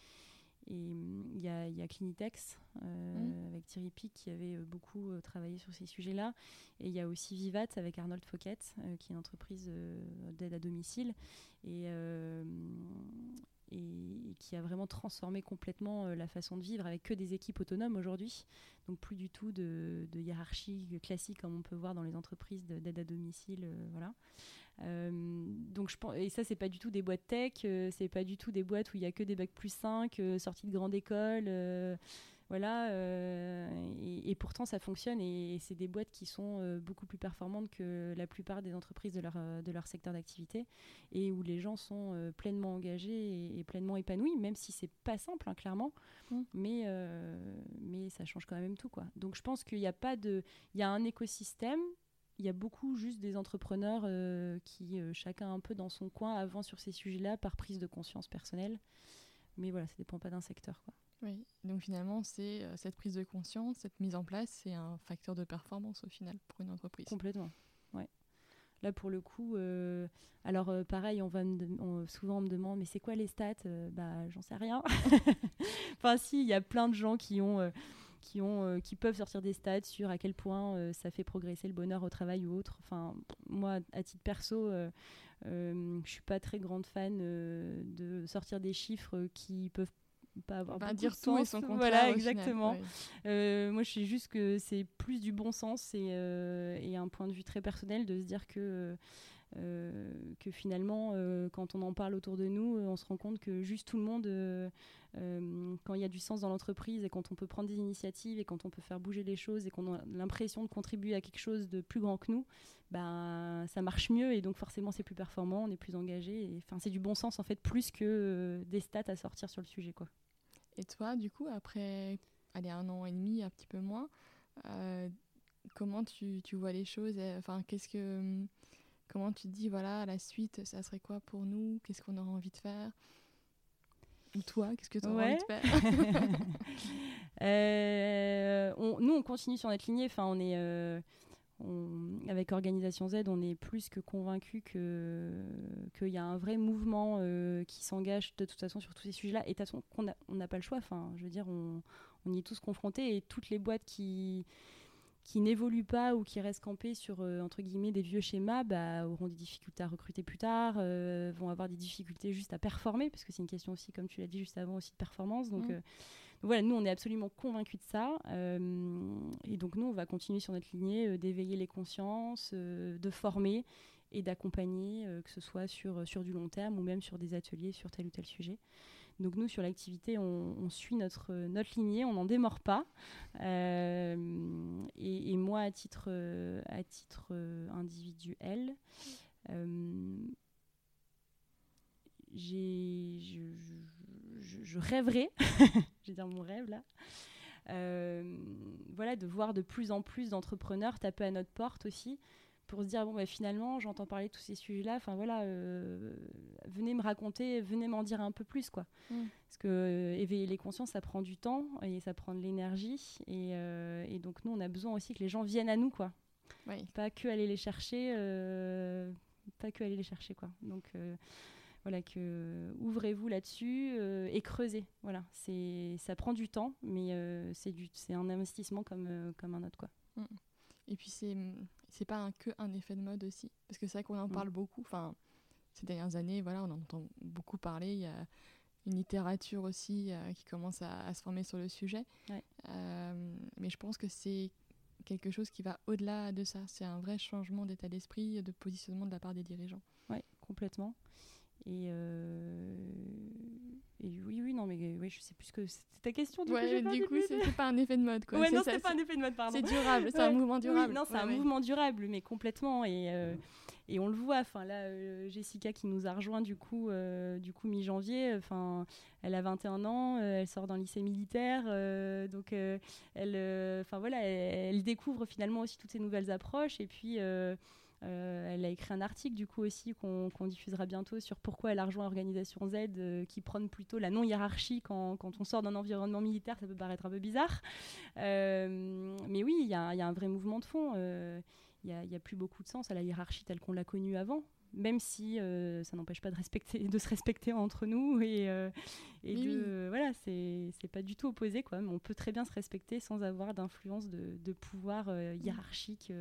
B: il y, a, y a Clinitex euh, mmh. avec Thierry Pic qui avait euh, beaucoup travaillé sur ces sujets-là. Et il y a aussi Vivat avec Arnold Fouquet, qui est une entreprise d'aide à domicile. Et, et, qui a vraiment transformé complètement euh, la façon de vivre avec que des équipes autonomes aujourd'hui. Donc plus du tout de, hiérarchie classique comme on peut voir dans les entreprises d'aide à domicile. Euh, voilà. Euh, donc je pense, et ça c'est pas du tout des boîtes tech, c'est pas du tout des boîtes où il y a que des bacs plus 5 sortis de grande école voilà, euh, et, pourtant ça fonctionne et, c'est des boîtes qui sont euh, beaucoup plus performantes que la plupart des entreprises de leur, euh, de leur secteur d'activité et où les gens sont pleinement engagés et, pleinement épanouis, même si c'est pas simple, hein, clairement, mmh. mais, mais ça change quand même tout. Quoi. Donc je pense qu'il n'y a pas de. Il y a un écosystème il y a beaucoup juste des entrepreneurs qui, chacun un peu dans son coin, avancent sur ces sujets-là par prise de conscience personnelle. Mais voilà, ça ne dépend pas d'un secteur. Quoi.
A: Oui, donc finalement, c'est euh, cette prise de conscience, cette mise en place, c'est un facteur de performance au final pour une entreprise.
B: Complètement, ouais. Là, pour le coup, euh, alors euh, pareil, on va souvent on me demande, mais c'est quoi les stats? Bah, j'en sais rien. enfin, si, il y a plein de gens qui ont, qui ont, qui peuvent sortir des stats sur à quel point ça fait progresser le bonheur au travail ou autre. Enfin, moi, à titre perso, je suis pas très grande fan de sortir des chiffres qui peuvent pas avoir
A: pas dire tout et son contraire.
B: Voilà, exactement. Euh, moi, je sais juste que c'est plus du bon sens et, euh, et, un point de vue très personnel de se dire que, euh, que finalement, quand on en parle autour de nous, on se rend compte que juste tout le monde, quand il y a du sens dans l'entreprise et quand on peut prendre des initiatives et quand on peut faire bouger les choses et qu'on a l'impression de contribuer à quelque chose de plus grand que nous, ben, ça marche mieux et donc forcément c'est plus performant, on est plus engagé. Enfin, c'est du bon sens en fait, plus que des stats à sortir sur le sujet. quoi.
A: Et toi, du coup, après allez, un an et demi, un petit peu moins, euh, comment tu, tu, vois les choses? Enfin, qu'est-ce que, comment tu te dis, voilà, la suite, ça serait quoi pour nous? Qu'est-ce qu'on aurait envie de faire? Ou toi, qu'est-ce que tu aurais envie de faire?
B: Nous, on continue sur notre lignée. Enfin, on est avec Organisation Z, on est plus que convaincu qu'il y a un vrai mouvement euh, qui s'engage de toute façon sur tous ces sujets-là. Et de toute façon, on n'a pas le choix. Enfin, je veux dire, on, y est tous confrontés et toutes les boîtes qui, qui n'évoluent pas ou qui restent campées sur euh, entre guillemets des vieux schémas bah, auront des difficultés à recruter plus tard, euh, vont avoir des difficultés juste à performer parce que c'est une question aussi, comme tu l'as dit juste avant, aussi de performance. Donc mmh voilà, nous, on est absolument convaincus de ça. Euh, et donc, nous, on va continuer sur notre lignée euh, d'éveiller les consciences, euh, de former et d'accompagner, que ce soit sur, sur du long terme ou même sur des ateliers sur tel ou tel sujet. Donc nous, sur l'activité, on, suit notre, notre lignée, on n'en démord pas. et, moi, à titre, à titre individuel, j'ai, je vais dire mon rêve là, euh, voilà, de voir de plus en plus d'entrepreneurs taper à notre porte aussi pour se dire bon bah, finalement j'entends parler de tous ces sujets là enfin voilà euh, venez me raconter venez m'en dire un peu plus quoi. Mm. parce que euh, éveiller les consciences ça prend du temps et ça prend de l'énergie et, et, donc nous on a besoin aussi que les gens viennent à nous quoi. Pas que aller les chercher pas que aller les chercher quoi. Donc voilà que ouvrez-vous là-dessus euh, et creusez. Voilà, c'est ça prend du temps, mais euh, c'est du c'est un investissement comme euh, comme un autre quoi. Mm.
A: Et puis c'est c'est pas un, que un effet de mode aussi, parce que c'est vrai qu'on en mm. parle beaucoup. Enfin, ces dernières années, voilà, on en entend beaucoup parler. Il y a une littérature aussi qui commence à, se former sur le sujet. mais je pense que c'est quelque chose qui va au-delà de ça. C'est un vrai changement d'état d'esprit, de positionnement de la part des dirigeants.
B: Oui, complètement. Et, euh, et, oui, oui, non, mais oui, je sais plus que c'était ta question.
A: Du coup, du coup c'est pas un effet de mode. Quoi.
B: Ouais, non, c'est pas un effet de mode, pardon.
A: C'est durable, c'est un mouvement durable.
B: non, c'est un mouvement durable, mais complètement. Et, euh, et on le voit. Enfin, là, euh, Jessica qui nous a rejoint du coup, du coup mi-janvier. Enfin, elle a 21 ans, elle sort d'un lycée militaire, donc elle, enfin voilà, elle, elle, découvre finalement aussi toutes ces nouvelles approches. Et puis euh, elle a écrit un article du coup aussi qu'on diffusera bientôt sur pourquoi elle a rejoint Organisation Z euh, qui prône plutôt la non-hiérarchie quand, quand, on sort d'un environnement militaire, ça peut paraître un peu bizarre. Euh, mais oui, il y, y, a un vrai mouvement de fond. Il n'y a, plus beaucoup de sens à la hiérarchie telle qu'on l'a connue avant même si ça n'empêche pas de, respecter, de se respecter entre nous et, et de, voilà, c'est pas du tout opposé quoi. Mais on peut très bien se respecter sans avoir d'influence de, de, pouvoir hiérarchique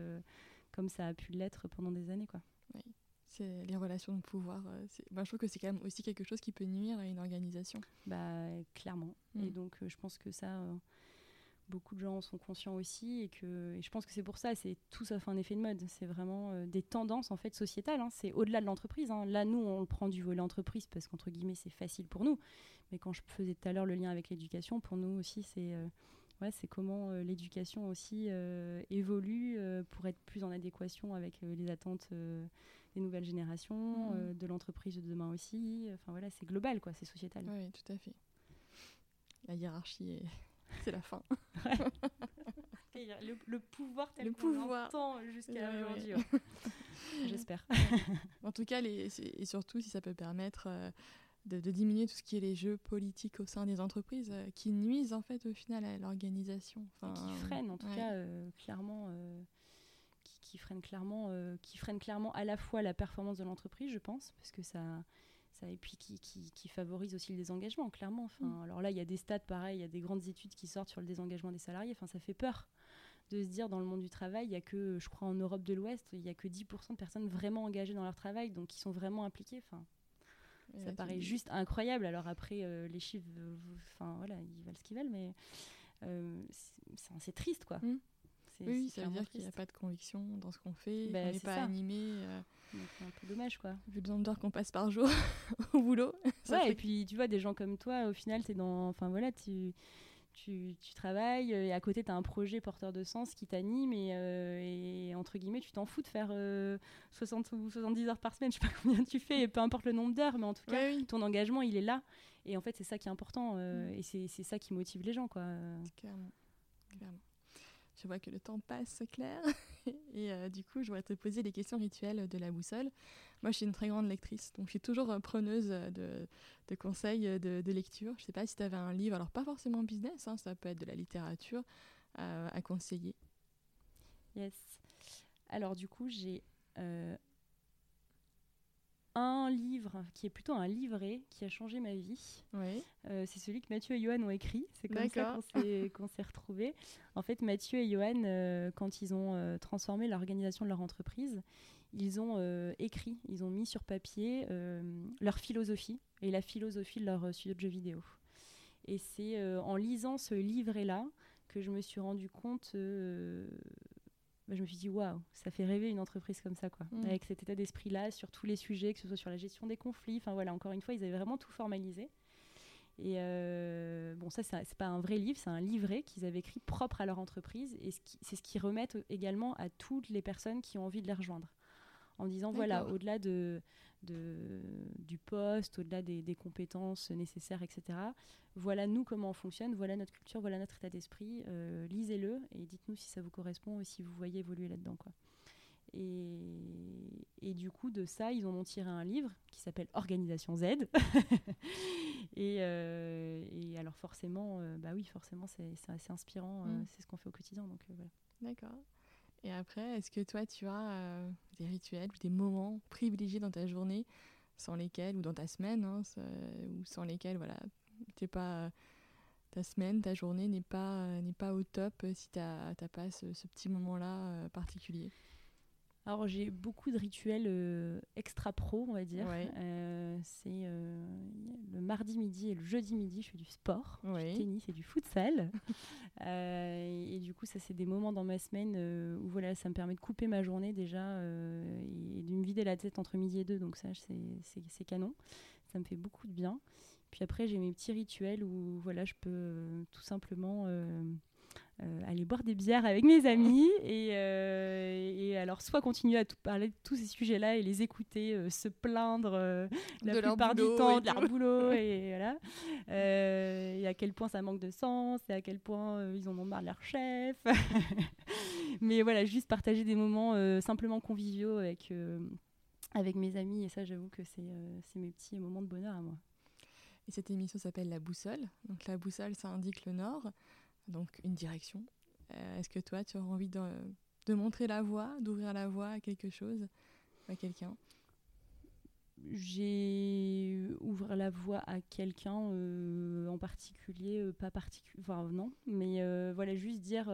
B: comme ça a pu l'être pendant des années. Quoi.
A: Oui. C'est les relations de pouvoir. Euh, bah, je trouve que c'est quand même aussi quelque chose qui peut nuire à une organisation.
B: Bah, clairement. Et mm. donc, euh, je pense que ça, euh, beaucoup de gens en sont conscients aussi. Et, que, et je pense que c'est pour ça, c'est tout sauf un effet de mode. C'est vraiment des tendances en fait sociétales. Hein. C'est au-delà de l'entreprise. Hein. Là, nous, on le prend du volet entreprise parce qu'entre guillemets, c'est facile pour nous. Mais quand je faisais tout à l'heure le lien avec l'éducation, pour nous aussi, c'est ouais, c'est comment euh, l'éducation aussi euh, évolue euh, pour être plus en adéquation avec les attentes des nouvelles générations, mmh. de l'entreprise de demain aussi. Enfin voilà, c'est global, quoi, c'est sociétal.
A: Oui, tout à fait. La hiérarchie, c'est la fin.
B: le, pouvoir tel qu'on l'entend jusqu'à aujourd'hui. J'espère.
A: en tout cas, les, et surtout si ça peut permettre de, diminuer tout ce qui est les jeux politiques au sein des entreprises euh, qui nuisent en fait au final à l'organisation.
B: Enfin, qui freinent en tout cas euh, clairement, euh, qui, freinent clairement, qui freinent clairement à la fois la performance de l'entreprise, je pense, parce que ça, ça et puis qui, qui, favorise aussi le désengagement, clairement. Enfin, mm. alors là, il y a des stats pareil, il y a des grandes études qui sortent sur le désengagement des salariés. Enfin, ça fait peur de se dire dans le monde du travail, il y a que, je crois, en Europe de l'Ouest, il y a que 10% de personnes vraiment engagées dans leur travail, donc qui sont vraiment impliquées. Enfin, ça paraît juste incroyable. Alors après, euh, les chiffres, enfin voilà, ils valent ce qu'ils valent, mais euh, c'est triste quoi.
A: Hmm. Oui, ça veut dire qu'il n'y a pas de conviction dans ce qu'on fait, ben, on n'est pas animé. Euh,
B: c'est un peu dommage quoi.
A: Vu le nombre d'heures qu'on passe par jour au boulot.
B: ouais, et puis tu vois, des gens comme toi, au final, c'est dans. Enfin voilà, tu tu, travailles et à côté tu as un projet porteur de sens qui t'anime et, euh, entre guillemets tu t'en fous de faire 60 euh, ou 70 heures par semaine, je sais pas combien tu fais et peu importe le nombre d'heures mais en tout cas ton engagement il est là et en fait c'est ça qui est important euh, mm. et c'est ça qui motive les gens quoi.
A: Clairement. Je vois que le temps passe, Claire. Et euh, du coup, je voudrais te poser les questions rituelles de la boussole. Moi, je suis une très grande lectrice, donc je suis toujours euh, preneuse de, de conseils euh, de, lecture. Je ne sais pas si tu avais un livre, alors pas forcément business, hein, ça peut être de la littérature, euh, à conseiller.
B: Yes. Alors du coup, j'ai euh, un livre qui est plutôt un livret qui a changé ma vie.
A: Oui.
B: Euh, c'est celui que Mathieu et Johan ont écrit. C'est comme ça qu'on s'est, s'est retrouvés. En fait, Mathieu et Johan, euh, quand ils ont euh, transformé l'organisation de leur entreprise, ils ont écrit, ils ont mis sur papier leur philosophie et la philosophie de leur studio de jeux vidéo. Et c'est en lisant ce livret-là que je me suis rendu compte. Bah, je me suis dit, waouh, ça fait rêver une entreprise comme ça, quoi.
A: Mm.
B: Avec cet état d'esprit-là, sur tous les sujets, que ce soit sur la gestion des conflits. Enfin voilà, encore une fois, ils avaient vraiment tout formalisé. Et euh, bon, ça, c'est pas un vrai livre, c'est un livret qu'ils avaient écrit propre à leur entreprise. Et c'est ce qu'ils remettent également à toutes les personnes qui ont envie de les rejoindre. En disant, voilà, au-delà de, de- du poste, au-delà des, des compétences nécessaires, etc., voilà nous comment on fonctionne, voilà notre culture, voilà notre état d'esprit. euh, Lisez-le et dites-nous si ça vous correspond et si vous voyez évoluer là-dedans. Quoi. Et, et du coup, de ça, ils en ont tiré un livre qui s'appelle Organisation Z. et, euh, et alors forcément, euh, bah oui, forcément, c'est assez inspirant.
A: Mm.
B: c'est ce qu'on fait au quotidien. Donc voilà.
A: D'accord. Et après, est-ce que toi, tu as euh, des rituels ou des moments privilégiés dans ta journée sans lesquels, ou dans ta semaine, hein, ou sans lesquels, voilà, t'es pas, ta semaine, ta journée n'est pas, euh, n'est pas au top euh, si tu n'as pas ce, petit moment-là euh, particulier?
B: Alors j'ai beaucoup de rituels euh, extra pro, on va dire.
A: Ouais.
B: Euh, c'est euh, le mardi midi et le jeudi midi, je fais du sport, du tennis et du futsal. Et, et du coup, ça c'est des moments dans ma semaine où voilà, ça me permet de couper ma journée déjà euh, et, de me vider la tête entre midi et deux. Donc ça, c'est- canon. Ça me fait beaucoup de bien. Puis après, j'ai mes petits rituels où voilà, je peux tout simplement euh, aller boire des bières avec mes amis et, euh, et alors soit continuer à tout parler de tous ces sujets-là et les écouter euh, se plaindre euh, la
A: De leur
B: plupart du temps de leur boulot et voilà. Euh, et à quel point ça manque de sens et à quel point euh, ils en ont marre de leur chef. Mais voilà juste partager des moments euh, simplement conviviaux avec euh, avec mes amis et ça j'avoue que c'est euh, c'est mes petits moments de bonheur à moi.
A: Et cette émission s'appelle La Boussole. Donc la boussole, ça indique le nord, donc une direction. Euh, Est-ce que toi, tu auras envie de, montrer la voie, d'ouvrir la voie à quelque chose, à quelqu'un?
B: J'ai ouvert la voie à quelqu'un euh, en particulier, euh, pas particulier, enfin non, mais voilà, juste dire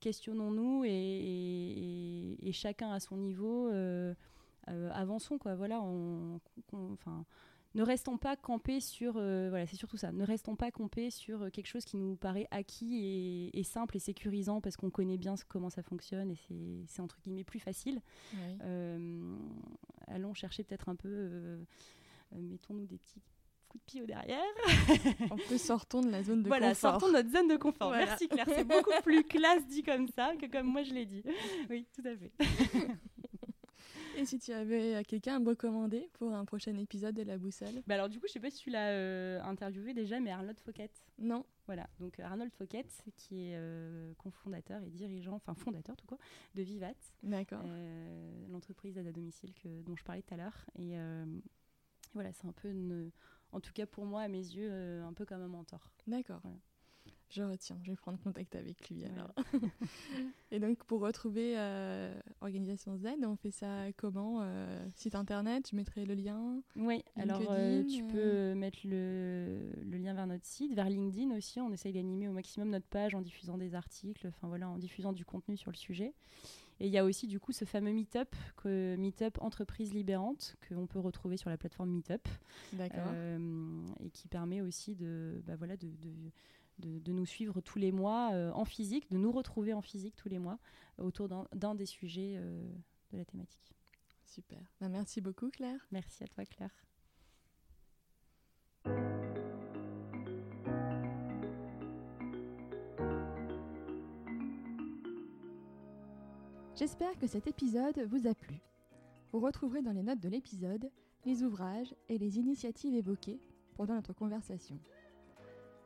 B: questionnons-nous et, et- chacun à son niveau, avançons quoi, voilà, enfin. Ne restons pas campés sur, euh, voilà, c'est surtout ça, ne restons pas campés sur euh, quelque chose qui nous paraît acquis et, et simple et sécurisant parce qu'on connaît bien comment ça fonctionne et c'est- entre guillemets plus facile.
A: Oui.
B: Euh, allons chercher peut-être un peu, euh, mettons-nous des petits coups de pied au derrière.
A: Un peu sortons de la zone de
B: voilà,
A: confort.
B: sortons de notre zone de confort.
A: Voilà.
B: Merci Claire, c'est beaucoup plus classe dit comme ça que comme moi je l'ai dit. Oui, tout à fait.
A: Et si tu avais quelqu'un à me recommander pour un prochain épisode de La Boussole
B: Bah alors du coup, je sais pas si tu l'as euh, interviewé déjà, mais Arnold Fouquet.
A: Non
B: Voilà, donc euh, Arnold Fouquet, qui est euh, cofondateur et dirigeant, enfin fondateur tout quoi, de Vivat,
A: D'accord.
B: euh, l'entreprise d'aide à domicile que, dont je parlais tout à l'heure. Et voilà, c'est un peu, une- en tout cas pour moi, à mes yeux, un peu comme un mentor.
A: D'accord.
B: Voilà.
A: Je retiens, je vais prendre contact avec lui
B: Voilà.
A: alors. Et donc pour retrouver euh, Organisation Z, on fait ça comment euh, Site internet, je mettrai le lien?
B: Oui, alors euh,
A: LinkedIn,
B: tu
A: euh.
B: peux mettre le, le lien vers notre site, vers LinkedIn aussi. On essaye d'animer au maximum notre page en diffusant des articles, enfin voilà, en diffusant du contenu sur le sujet. Et il y a aussi du coup ce fameux Meetup, que, Meetup Entreprise Libérante, qu'on peut retrouver sur la plateforme Meetup,
A: D'accord.
B: euh, et qui permet aussi de, bah voilà, de, de, de- de nous suivre tous les mois euh, en physique, de nous retrouver en physique tous les mois autour d'un d'un des sujets euh, de la thématique.
A: Super. Bah, merci beaucoup Claire.
B: Merci à toi Claire.
A: J'espère que cet épisode vous a plu. Vous retrouverez dans les notes de l'épisode les ouvrages et les initiatives évoquées pendant notre conversation.